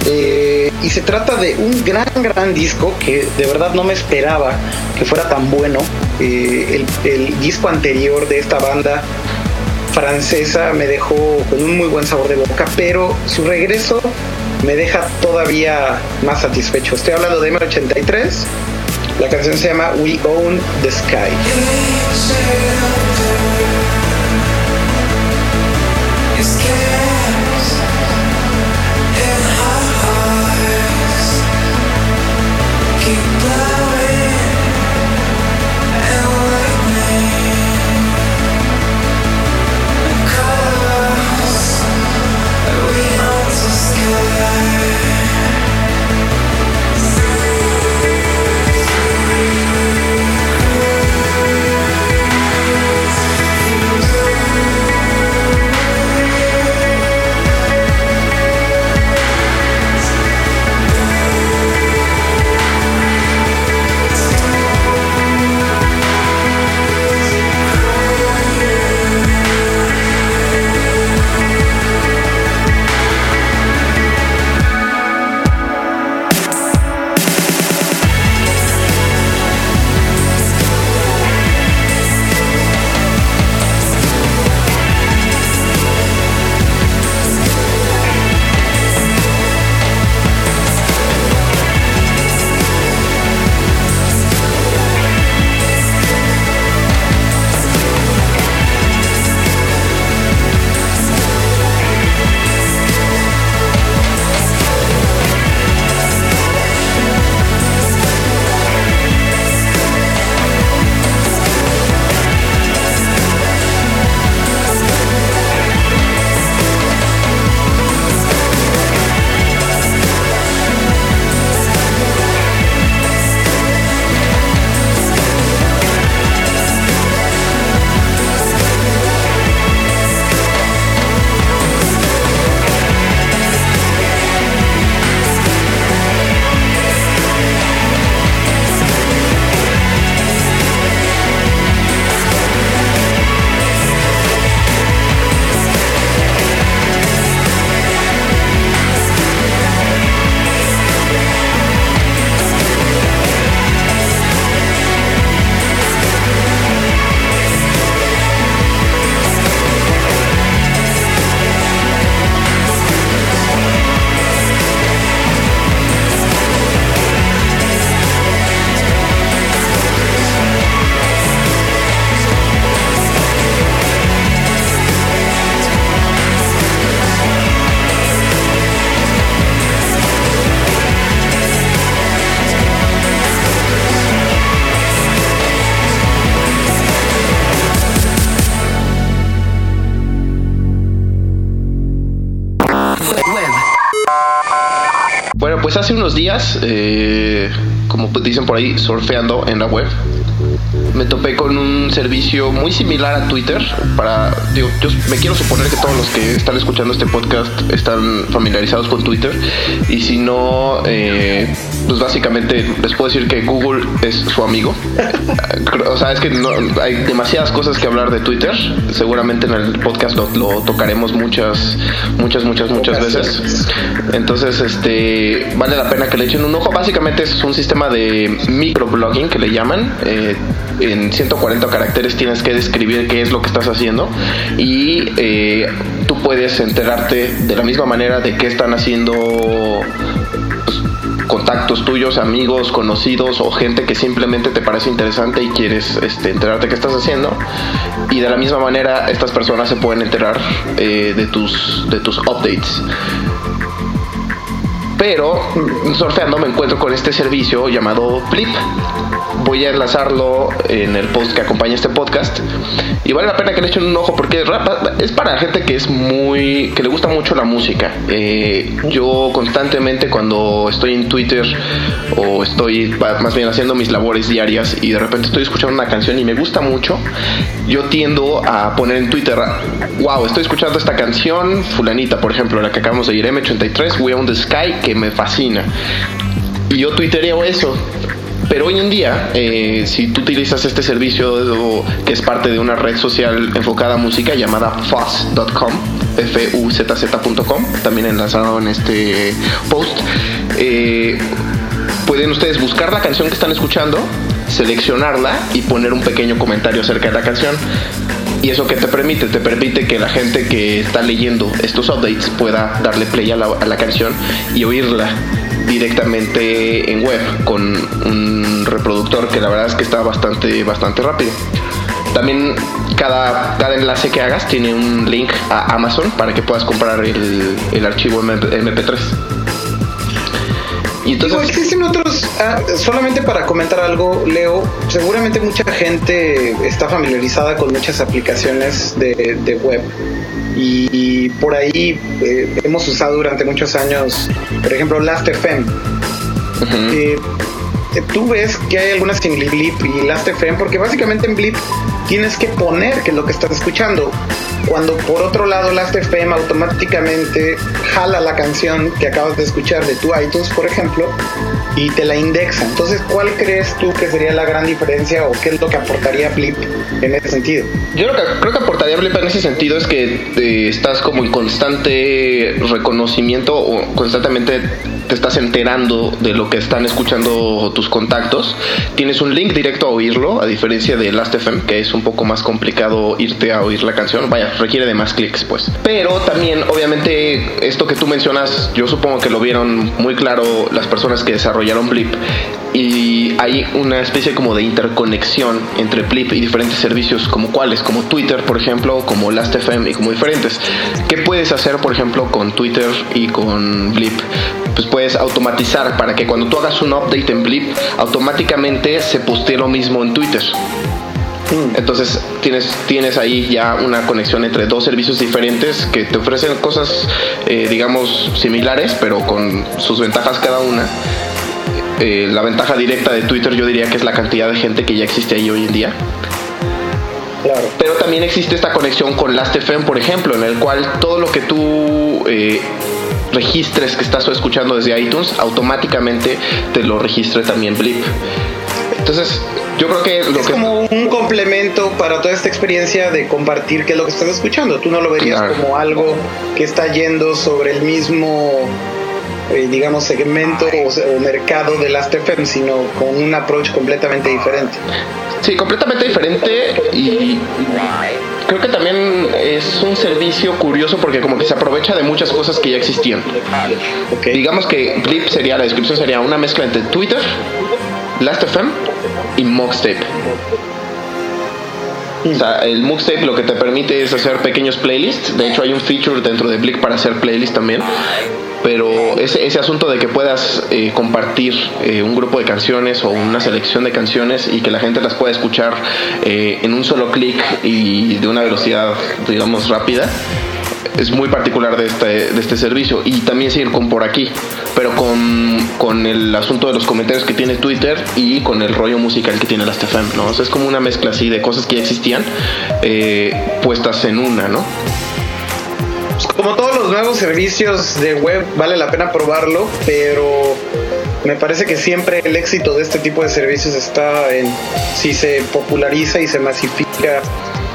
C: eh, y se trata de un gran, gran disco que de verdad no me esperaba que fuera tan bueno. Eh, el, el disco anterior de esta banda francesa me dejó con un muy buen sabor de boca, pero su regreso me deja todavía más satisfecho. Estoy hablando de M83. La canción se llama We Own the Sky.
B: Unos días, eh, como dicen por ahí, surfeando en la web, me topé con un servicio muy similar a Twitter. Para, digo, yo me quiero suponer que todos los que están escuchando este podcast están familiarizados con Twitter. Y si no, eh, pues básicamente les puedo decir que Google es su amigo. o sea, es que no, hay demasiadas cosas que hablar de Twitter. Seguramente en el podcast lo, lo tocaremos muchas, muchas, muchas, muchas veces. Entonces, este, vale la pena que le echen un ojo. Básicamente es un sistema de microblogging que le llaman. Eh, en 140 caracteres tienes que describir qué es lo que estás haciendo y eh, tú puedes enterarte de la misma manera de qué están haciendo pues, contactos tuyos, amigos, conocidos o gente que simplemente te parece interesante y quieres este, enterarte qué estás haciendo. Y de la misma manera estas personas se pueden enterar eh, de, tus, de tus updates. Pero sorteando me encuentro con este servicio llamado Flip voy a enlazarlo en el post que acompaña este podcast. Y vale la pena que le echen un ojo porque es para gente que es muy. que le gusta mucho la música. Eh, yo constantemente cuando estoy en Twitter o estoy más bien haciendo mis labores diarias y de repente estoy escuchando una canción y me gusta mucho, yo tiendo a poner en Twitter, wow, estoy escuchando esta canción, fulanita, por ejemplo, la que acabamos de ir, M83, We on the Sky, que me fascina. Y yo tuitereo eso pero hoy en día, eh, si tú utilizas este servicio que es parte de una red social enfocada a música llamada fuzz.com, f-u-z-z.com, también enlazado en este post, eh, pueden ustedes buscar la canción que están escuchando, seleccionarla y poner un pequeño comentario acerca de la canción. ¿Y eso qué te permite? Te permite que la gente que está leyendo estos updates pueda darle play a la, a la canción y oírla directamente en web con un reproductor que la verdad es que está bastante, bastante rápido. También cada, cada enlace que hagas tiene un link a Amazon para que puedas comprar el, el archivo MP3.
C: Y entonces... otros, ah, solamente para comentar algo, Leo, seguramente mucha gente está familiarizada con muchas aplicaciones de, de web y, por ahí eh, hemos usado durante muchos años, por ejemplo, Last.fm. Eh, tú ves que hay algunas en Blip y Last.fm porque básicamente en Blip tienes que poner que es lo que estás escuchando cuando por otro lado Last.fm automáticamente jala la canción que acabas de escuchar de tu iTunes, por ejemplo, y te la indexa. Entonces, ¿cuál crees tú que sería la gran diferencia o qué es lo que aportaría Blip en ese sentido?
B: Yo lo que creo que aportaría Blip en ese sentido es que eh, estás como en constante reconocimiento o constantemente te estás enterando de lo que están escuchando tus contactos. Tienes un link directo a oírlo, a diferencia de Last.fm, que es un poco más complicado irte a oír la canción. Vaya, requiere de más clics, pues. Pero también, obviamente, esto que tú mencionas, yo supongo que lo vieron muy claro las personas que desarrollaron Blip. Y hay una especie como de interconexión entre Blip y diferentes servicios, como cuáles, como Twitter, por ejemplo, como Last.fm y como diferentes. ¿Qué puedes hacer, por ejemplo, con Twitter y con Blip? Pues puedes automatizar para que cuando tú hagas un update en Blip, automáticamente se postee lo mismo en Twitter. Entonces tienes, tienes ahí ya una conexión entre dos servicios diferentes que te ofrecen cosas, eh, digamos, similares, pero con sus ventajas cada una. Eh, la ventaja directa de Twitter yo diría que es la cantidad de gente que ya existe ahí hoy en día. Pero también existe esta conexión con Last.fm, por ejemplo, en el cual todo lo que tú eh, registres que estás escuchando desde iTunes, automáticamente te lo registre también Blip. Entonces, yo creo que
C: lo es como un complemento para toda esta experiencia de compartir qué es lo que estás escuchando. Tú no lo verías como algo que está yendo sobre el mismo eh, digamos segmento o, mercado de Last.fm, sino con un approach completamente diferente.
B: Sí, completamente diferente y creo que también es un servicio curioso porque como que se aprovecha de muchas cosas que ya existían. Digamos que Blip sería, la descripción sería una mezcla entre Twitter, Last.fm y Moxtape. O sea, el Moxtape lo que te permite es hacer pequeños playlists. De hecho, hay un feature dentro de Blick para hacer playlists también. Pero ese, ese asunto de que puedas eh, compartir eh, un grupo de canciones o una selección de canciones y que la gente las pueda escuchar eh, en un solo clic y de una velocidad, digamos, rápida, es muy particular de este, de este servicio. Y también seguir con por aquí, pero con, con el asunto de los comentarios que tiene Twitter y con el rollo musical que tiene la STFM, ¿no? Es como una mezcla así de cosas que ya existían puestas en una, ¿no?
C: Pues como todos los nuevos servicios de web, vale la pena probarlo, pero me parece que siempre el éxito de este tipo de servicios está en si se populariza y se masifica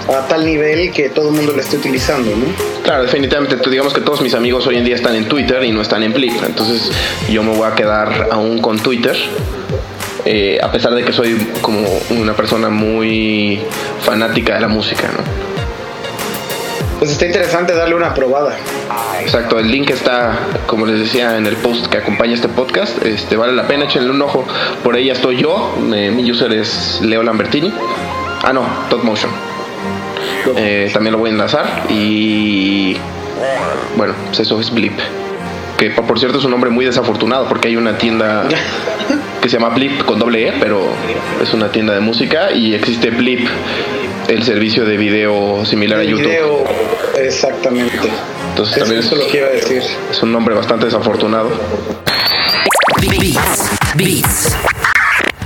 C: a tal nivel que todo el mundo lo esté utilizando, ¿no?
B: Claro, definitivamente. Digamos que todos mis amigos hoy en día están en Twitter y no están en Blip. Entonces yo me voy a quedar aún con Twitter. Eh, a pesar de que soy como una persona muy fanática de la música, ¿no?
C: Pues está interesante darle una probada.
B: Exacto, el link está, como les decía, en el post que acompaña este podcast. Este vale la pena, échenle un ojo. Por ahí estoy yo. mi user es Leo Lambertini. Ah, no, Top Motion. Eh, también lo voy a enlazar. Y bueno, pues eso es Blip. Que por cierto es un nombre muy desafortunado porque hay una tienda que se llama Blip con doble E, pero es una tienda de música y existe Blip el servicio de video similar a YouTube. Video,
C: exactamente.
B: Entonces también
C: es, lo que iba a decir.
B: Es un nombre bastante desafortunado.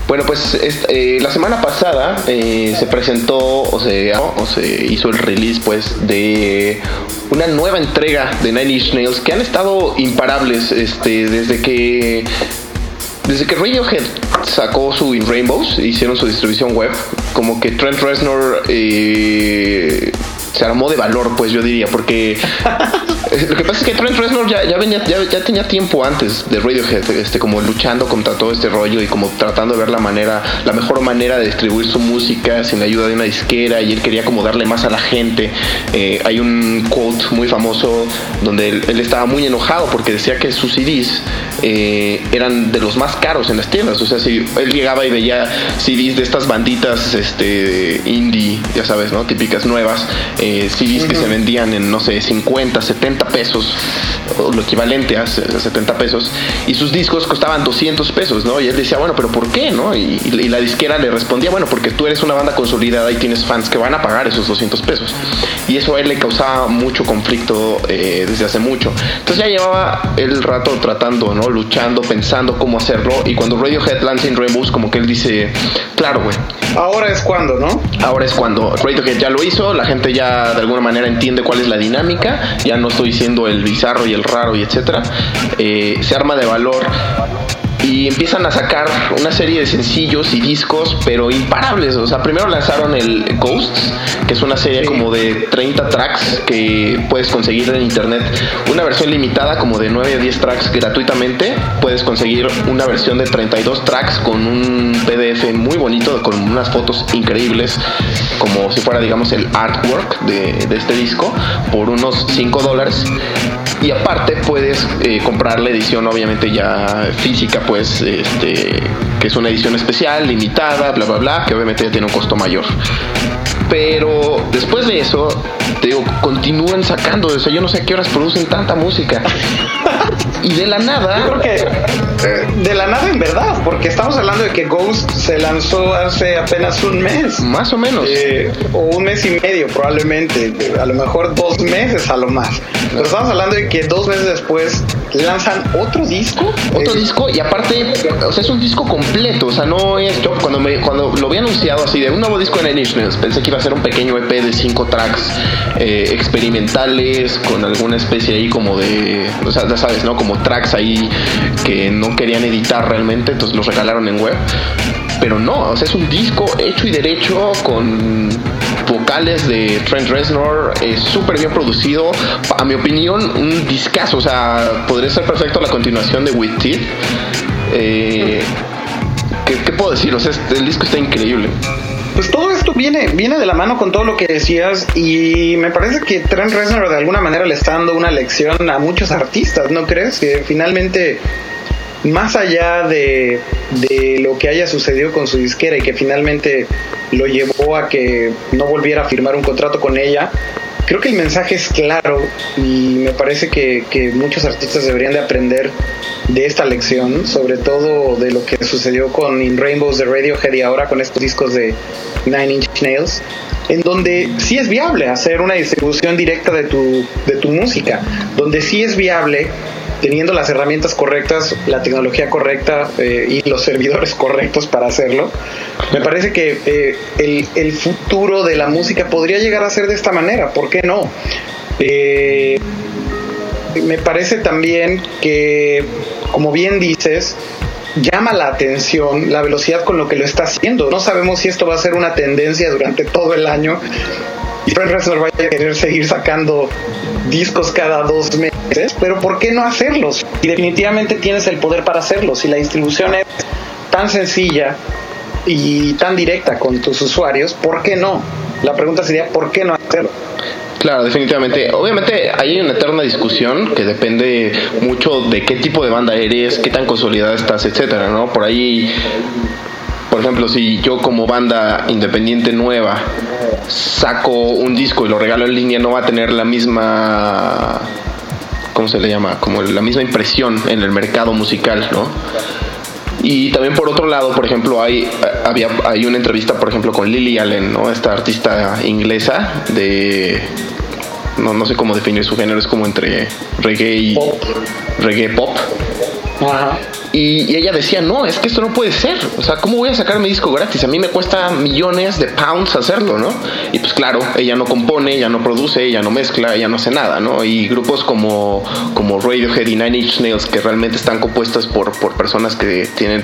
B: Bueno, pues eh, la semana pasada eh, se presentó o se, o se hizo el release pues de una nueva entrega de Nine Inch Nails que han estado imparables este, desde que desde que Radiohead sacó su In Rainbows, hicieron su distribución web, como que Trent Reznor eh, se armó de valor, pues yo diría, porque lo que pasa es que Trent Reznor ya, ya, venía, ya, ya, tenía tiempo antes de Radiohead, este, como luchando contra todo este rollo y como tratando de ver la manera, la mejor manera de distribuir su música sin la ayuda de una disquera y él quería como darle más a la gente. Eh, hay un quote muy famoso donde él, estaba muy enojado porque decía que sus CDs eh, eran de los más caros en las tiendas, o sea, si él llegaba y veía CDs de estas banditas este, indie, ya sabes, ¿no? Típicas nuevas, eh, CDs que se vendían en, no sé, 50, 70 pesos, o lo equivalente a 70 pesos, y sus discos costaban 200 pesos, ¿no? Y él decía, bueno, pero ¿por qué, no? Y, la disquera le respondía, bueno, porque tú eres una banda consolidada y tienes fans que van a pagar esos 200 pesos. Y eso a él le causaba mucho conflicto eh, desde hace mucho. Entonces ya llevaba el rato tratando, ¿no? Luchando, pensando cómo hacerlo, y cuando Radiohead lanza en Rainbows, como que él dice, claro, güey.
C: Ahora es cuando, ¿no?
B: Ahora es cuando Radiohead ya lo hizo, la gente ya de alguna manera entiende cuál es la dinámica, ya no estoy siendo el bizarro y el raro y etcétera, eh, se arma de valor y empiezan a sacar una serie de sencillos y discos, pero imparables. O sea, primero lanzaron el Ghosts, que es una serie como de 30 tracks que puedes conseguir en internet. Una versión limitada como de 9 a 10 tracks gratuitamente. Puedes conseguir una versión de 32 tracks con un PDF muy bonito, con unas fotos increíbles, como si fuera, digamos, el artwork de, de este disco, por unos 5 dólares. Y aparte puedes eh, comprar la edición obviamente ya física, pues, este, que es una edición especial, limitada, bla, bla, bla, que obviamente ya tiene un costo mayor. Pero después de eso, te digo, continúan sacando. O sea, yo no sé a qué horas producen tanta música. y de la nada.
C: Yo creo que de la nada en verdad, porque estamos hablando de que Ghost se lanzó hace apenas un mes.
B: Más o menos.
C: Eh, o un mes y medio, probablemente. A lo mejor dos meses a lo más. Pero estamos hablando de que dos meses después lanzan otro disco.
B: Otro eh, disco, y aparte, o sea, es un disco completo. O sea, no es. Yo cuando, me, cuando lo había anunciado así de un nuevo disco en Enigmas, pensé que iba a ser un pequeño EP de cinco tracks eh, experimentales con alguna especie ahí como de, o sea, ya sabes, ¿no? Como tracks ahí que no querían editar realmente, entonces los regalaron en web. Pero no, o sea, es un disco hecho y derecho con vocales de Trent Reznor, es súper bien producido. A mi opinión, un discazo, o sea, podría ser perfecto la continuación de With Teeth. Eh, ¿qué, puedo decir? O sea, el disco está increíble
C: pues todo esto viene, viene de la mano con todo lo que decías y me parece que Trent Reznor de alguna manera le está dando una lección a muchos artistas, ¿no crees? Que finalmente, más allá de, de lo que haya sucedido con su disquera y que finalmente lo llevó a que no volviera a firmar un contrato con ella, creo que el mensaje es claro y me parece que, muchos artistas deberían de aprender de esta lección, sobre todo de lo que sucedió con In Rainbows de Radiohead y ahora con estos discos de Nine Inch Nails, en donde sí es viable hacer una distribución directa de tu, de tu música, donde sí es viable teniendo las herramientas correctas, la tecnología correcta eh, y los servidores correctos para hacerlo. Me parece que eh, el, futuro de la música podría llegar a ser de esta manera, ¿por qué no? Eh, me parece también que, como bien dices, llama la atención la velocidad con lo que lo está haciendo. No sabemos si esto va a ser una tendencia durante todo el año Trent Reznor vaya a querer seguir sacando discos cada dos meses, pero ¿por qué no hacerlos? Y definitivamente tienes el poder para hacerlos. Si la distribución es tan sencilla y tan directa con tus usuarios, ¿por qué no? La pregunta sería, ¿por qué no hacerlo?
B: Claro, definitivamente. Obviamente hay una eterna discusión que depende mucho de qué tipo de banda eres, qué tan consolidada estás, etcétera, ¿no? Por ahí, por ejemplo, si yo como banda independiente nueva saco un disco y lo regalo en línea, no va a tener la misma, ¿cómo se le llama? Como la misma impresión en el mercado musical, ¿no? Y también por otro lado, por ejemplo, hay, había, hay una entrevista, por ejemplo, con Lily Allen, ¿no? Esta artista inglesa de... No, no sé cómo definir su género, es como entre reggae y...
C: Pop.
B: Reggae pop.
C: Ajá.
B: Y, ella decía, no, es que esto no puede ser. O sea, ¿cómo voy a sacar mi disco gratis? A mí me cuesta millones de pounds hacerlo, ¿no? Y pues claro, ella no compone, ella no produce, ella no mezcla, ella no hace nada, ¿no? Y grupos como, como Radiohead y Nine Inch Nails, que realmente están compuestos por, por personas que tienen,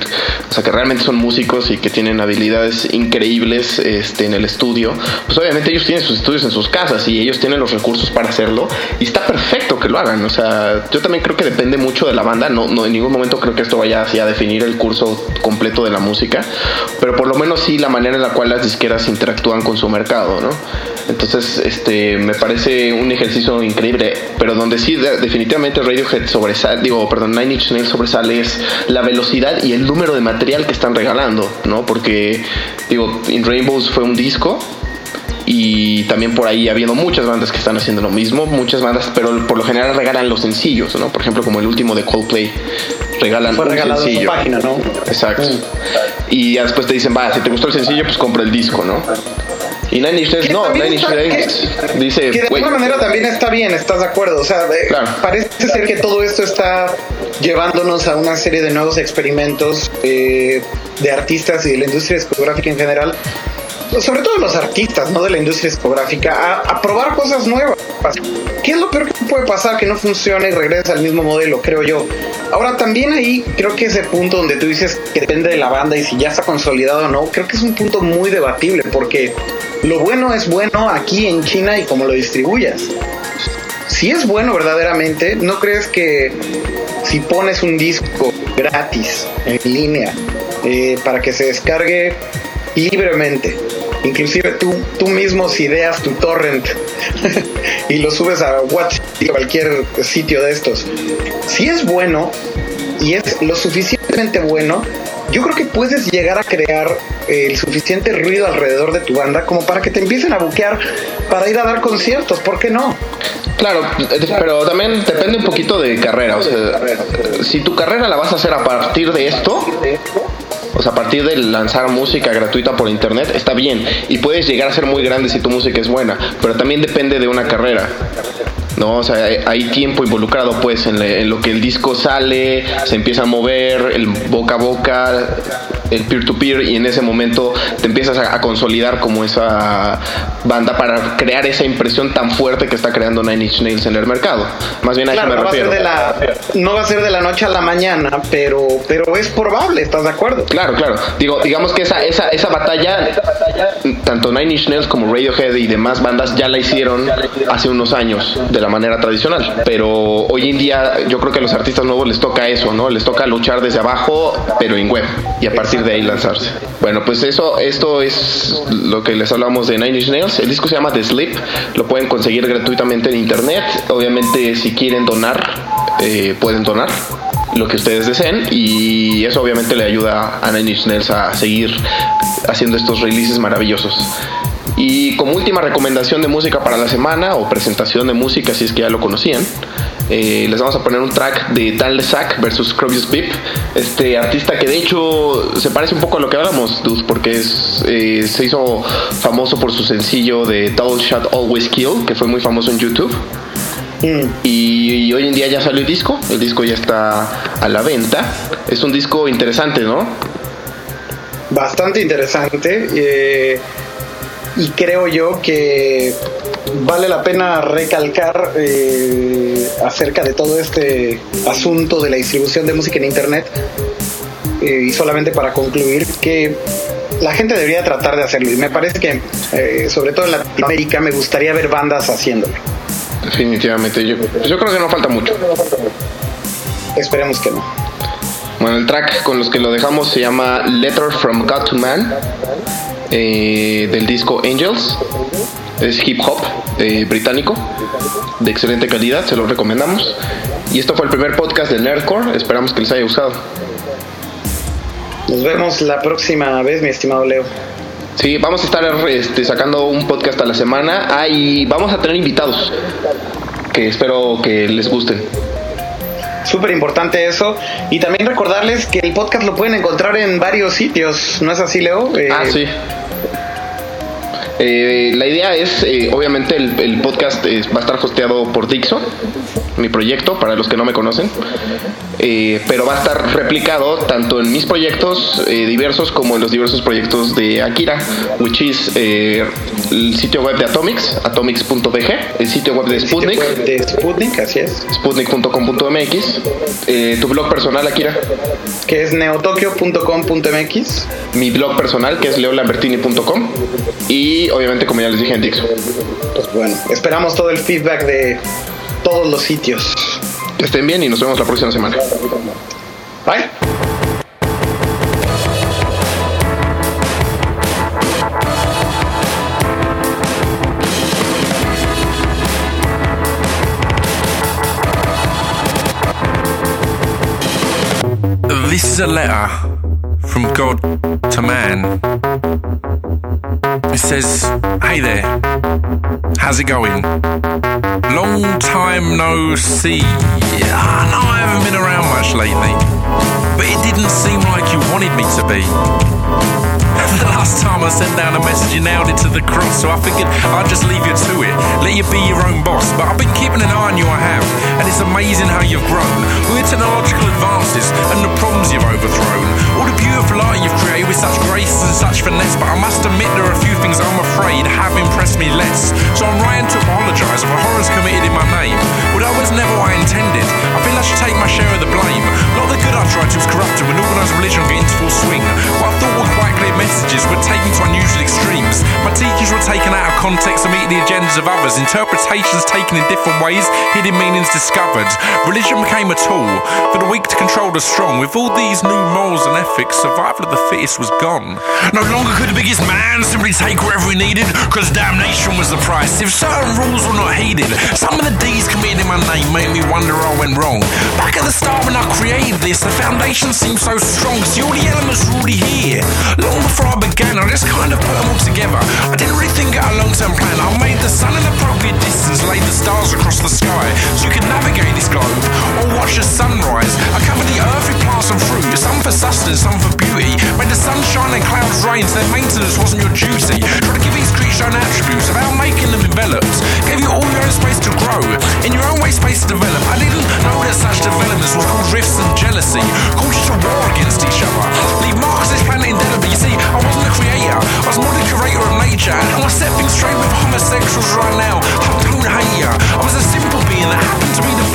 B: o sea, que realmente son músicos y que tienen habilidades increíbles este, en el estudio, pues obviamente ellos tienen sus estudios en sus casas y ellos tienen los recursos para hacerlo. Y está perfecto que lo hagan. O sea, yo también creo que depende mucho de la banda. No, no en ningún momento creo que esto vaya así a definir el curso completo de la música, pero por lo menos sí la manera en la cual las disqueras interactúan con su mercado, ¿no? Entonces, este, me parece un ejercicio increíble, pero donde sí definitivamente Radiohead sobresale, digo, perdón, Nine Inch Nails sobresale es la velocidad y el número de material que están regalando, ¿no? Porque, digo, In Rainbows fue un disco, y también por ahí habiendo muchas bandas que están haciendo lo mismo, muchas bandas, pero por lo general regalan los sencillos, ¿no? Por ejemplo, como el último de Coldplay, regalan
C: Fue
B: un
C: su
B: sencillo.
C: página, ¿no?
B: Exacto. Y ya después te dicen, va, si te gustó el sencillo, pues compra el disco, ¿no? Y Nine Inch Nails, no, Nine Inch Nails dice,
C: Que de alguna manera también está bien, ¿estás de acuerdo? O sea, de-
B: Claro.
C: parece ser que todo esto está llevándonos a una serie de nuevos experimentos eh, de artistas y de la industria discográfica en general, sobre todo los artistas, no de la industria discográfica, a, a probar cosas nuevas. ¿Qué es lo peor que puede pasar? Que no funcione y regresa al mismo modelo, creo yo. Ahora, también ahí creo que ese punto donde tú dices que depende de la banda y si ya está consolidado o no, creo que es un punto muy debatible porque lo bueno es bueno aquí en China y como lo distribuyas. Si es bueno verdaderamente, ¿no crees que si pones un disco gratis en línea eh, para que se descargue libremente, inclusive tú, tú mismo ideas tu torrent y lo subes a WhatsApp y cualquier sitio de estos, si es bueno y es lo suficientemente bueno, yo creo que puedes llegar a crear eh, el suficiente ruido alrededor de tu banda como para que te empiecen a buquear para ir a dar conciertos, ¿por qué no?
B: Claro, pero también depende un poquito de carrera. O sea, si tu carrera la vas a hacer a partir de esto, o sea, a partir de lanzar música gratuita por internet, está bien. Y puedes llegar a ser muy grande si tu música es buena, pero también depende de una carrera. No, o sea, hay, tiempo involucrado pues en, en lo que el disco sale, se empieza a mover, el boca a boca, el peer-to-peer y en ese momento te empiezas a, a consolidar como esa banda para crear esa impresión tan fuerte que está creando Nine Inch Nails en el mercado. Más bien a
C: Claro,
B: eso
C: no va, a ser de la, no va a ser de la noche a la mañana, pero, pero es probable, ¿estás de acuerdo?
B: Claro, claro. Digo, digamos que esa, esa, esa batalla, tanto Nine Inch Nails como Radiohead y demás bandas ya la hicieron hace unos años de la manera tradicional. Pero hoy en día yo creo que a los artistas nuevos les toca eso, ¿no? Les toca luchar desde abajo, pero en web, y a partir de ahí lanzarse. Bueno, pues eso, esto es lo que les hablamos de Nine Inch Nails. El disco se llama The Sleep, lo pueden conseguir gratuitamente en internet. Obviamente, si quieren donar, eh, pueden donar lo que ustedes deseen y eso obviamente le ayuda a Nine Inch Nails a seguir haciendo estos releases maravillosos. Y como última recomendación de música para la semana, o presentación de música, si es que ya lo conocían, eh, les vamos a poner un track de Dan Lesac versus Crobius Beep, este artista que de hecho se parece un poco a lo que hablamos, porque es, eh, se hizo famoso por su sencillo de Double Shot Always Kill, que fue muy famoso en YouTube. Mm. Y, hoy en día ya salió el disco, el disco ya está a la venta. Es un disco interesante, ¿no?
C: Bastante interesante. Eh, y creo yo que vale la pena recalcar eh, acerca de todo este asunto de la distribución de música en Internet. Eh, y solamente para concluir que la gente debería tratar de hacerlo. Y me parece que, sobre todo en Latinoamérica, me gustaría ver bandas haciéndolo.
B: Definitivamente, yo, yo creo que no falta mucho.
C: Esperemos que no.
B: Bueno, el track con los que lo dejamos se llama Letter from God to Man, eh, del disco Angels. Es hip hop eh, británico, de excelente calidad, se lo recomendamos. Y esto fue el primer podcast de Nerdcore, esperamos que les haya gustado.
C: Nos vemos la próxima vez, mi estimado Leo.
B: Sí, vamos a estar este, sacando un podcast a la semana ah, y vamos a tener invitados que espero que les gusten.
C: Súper importante eso. Y también recordarles que el podcast lo pueden encontrar en varios sitios, ¿no es así, Leo?
B: Eh, ah, sí. Eh, la idea es, eh, obviamente, el, podcast va a estar hosteado por Dixon, mi proyecto, para los que no me conocen. Eh, pero va a estar replicado tanto en mis proyectos diversos como en los diversos proyectos de Akira, which is el sitio web de Atomics, atomics.bg, el sitio web de Sputnik.
C: de Sputnik, así es.
B: Sputnik.com.mx. tu blog personal, Akira.
C: Que es neotokyo.com.mx.
B: Mi blog personal, que es leolambertini.com. Y obviamente, como ya les dije en Dixon.
C: Pues bueno, esperamos todo el feedback de todos los sitios.
B: Que estén bien y nos vemos la próxima semana.
C: Bye.
D: This is a letter from God to man. It says, Hey there, how's it going? Long time no see. Ah, I know I haven't been around much lately, but it didn't seem like you wanted me to be. The last time I sent down a message, you nailed it to the cross, so I figured I'd just leave you to it. Let you be your own boss. But I've been keeping an eye on you, I have, and it's amazing how you've grown. With technological advances and the problems you've overthrown. All the beautiful art you've created with such grace and such finesse, but I must admit there are a few things I'm afraid have impressed me less. So I'm writing to apologise for horrors committed in my name. Although it was never what I intended, I feel I should take my share of the blame. A of the good I tried to was corrupted when organised religion got into full swing. What I thought were quite clear messages were taken to unusual extremes. My teachings were taken out of context to meet the agendas of others. Interpretations taken in different ways, hidden meanings discovered. Religion became a tool for the weak to control the strong. With all these new morals and ethics, survival of the fittest was gone. No longer could the biggest man simply take whatever he needed, because damnation was the price. If certain rules were not heeded, some of the deeds committed in my name made me wonder I went wrong. Back at the start when I created this, the foundation seemed so strong. See, all the elements were already here. Long before I began, I just kind of put them all together. I didn't really think out a long term plan. I made the sun an appropriate distance, laid the stars across the sky so you could navigate this globe or watch the sunrise. I covered the earth with plants and fruit, some for sustenance, some for beauty. Made the sunshine and clouds rain, so their maintenance wasn't your duty. Try to give each creature own attributes without making them enveloped. Gave you all your own space to grow, in your own way space to develop. I didn't know that such developments would cause rifts and jealousy, cause you to war against each other. Leave marks this planet indelibly. You see, I wasn't a creator, I was more the curator of nature. And I set things straight with homosexuals right now. I don't hate ya. I was a simple being that happened to be the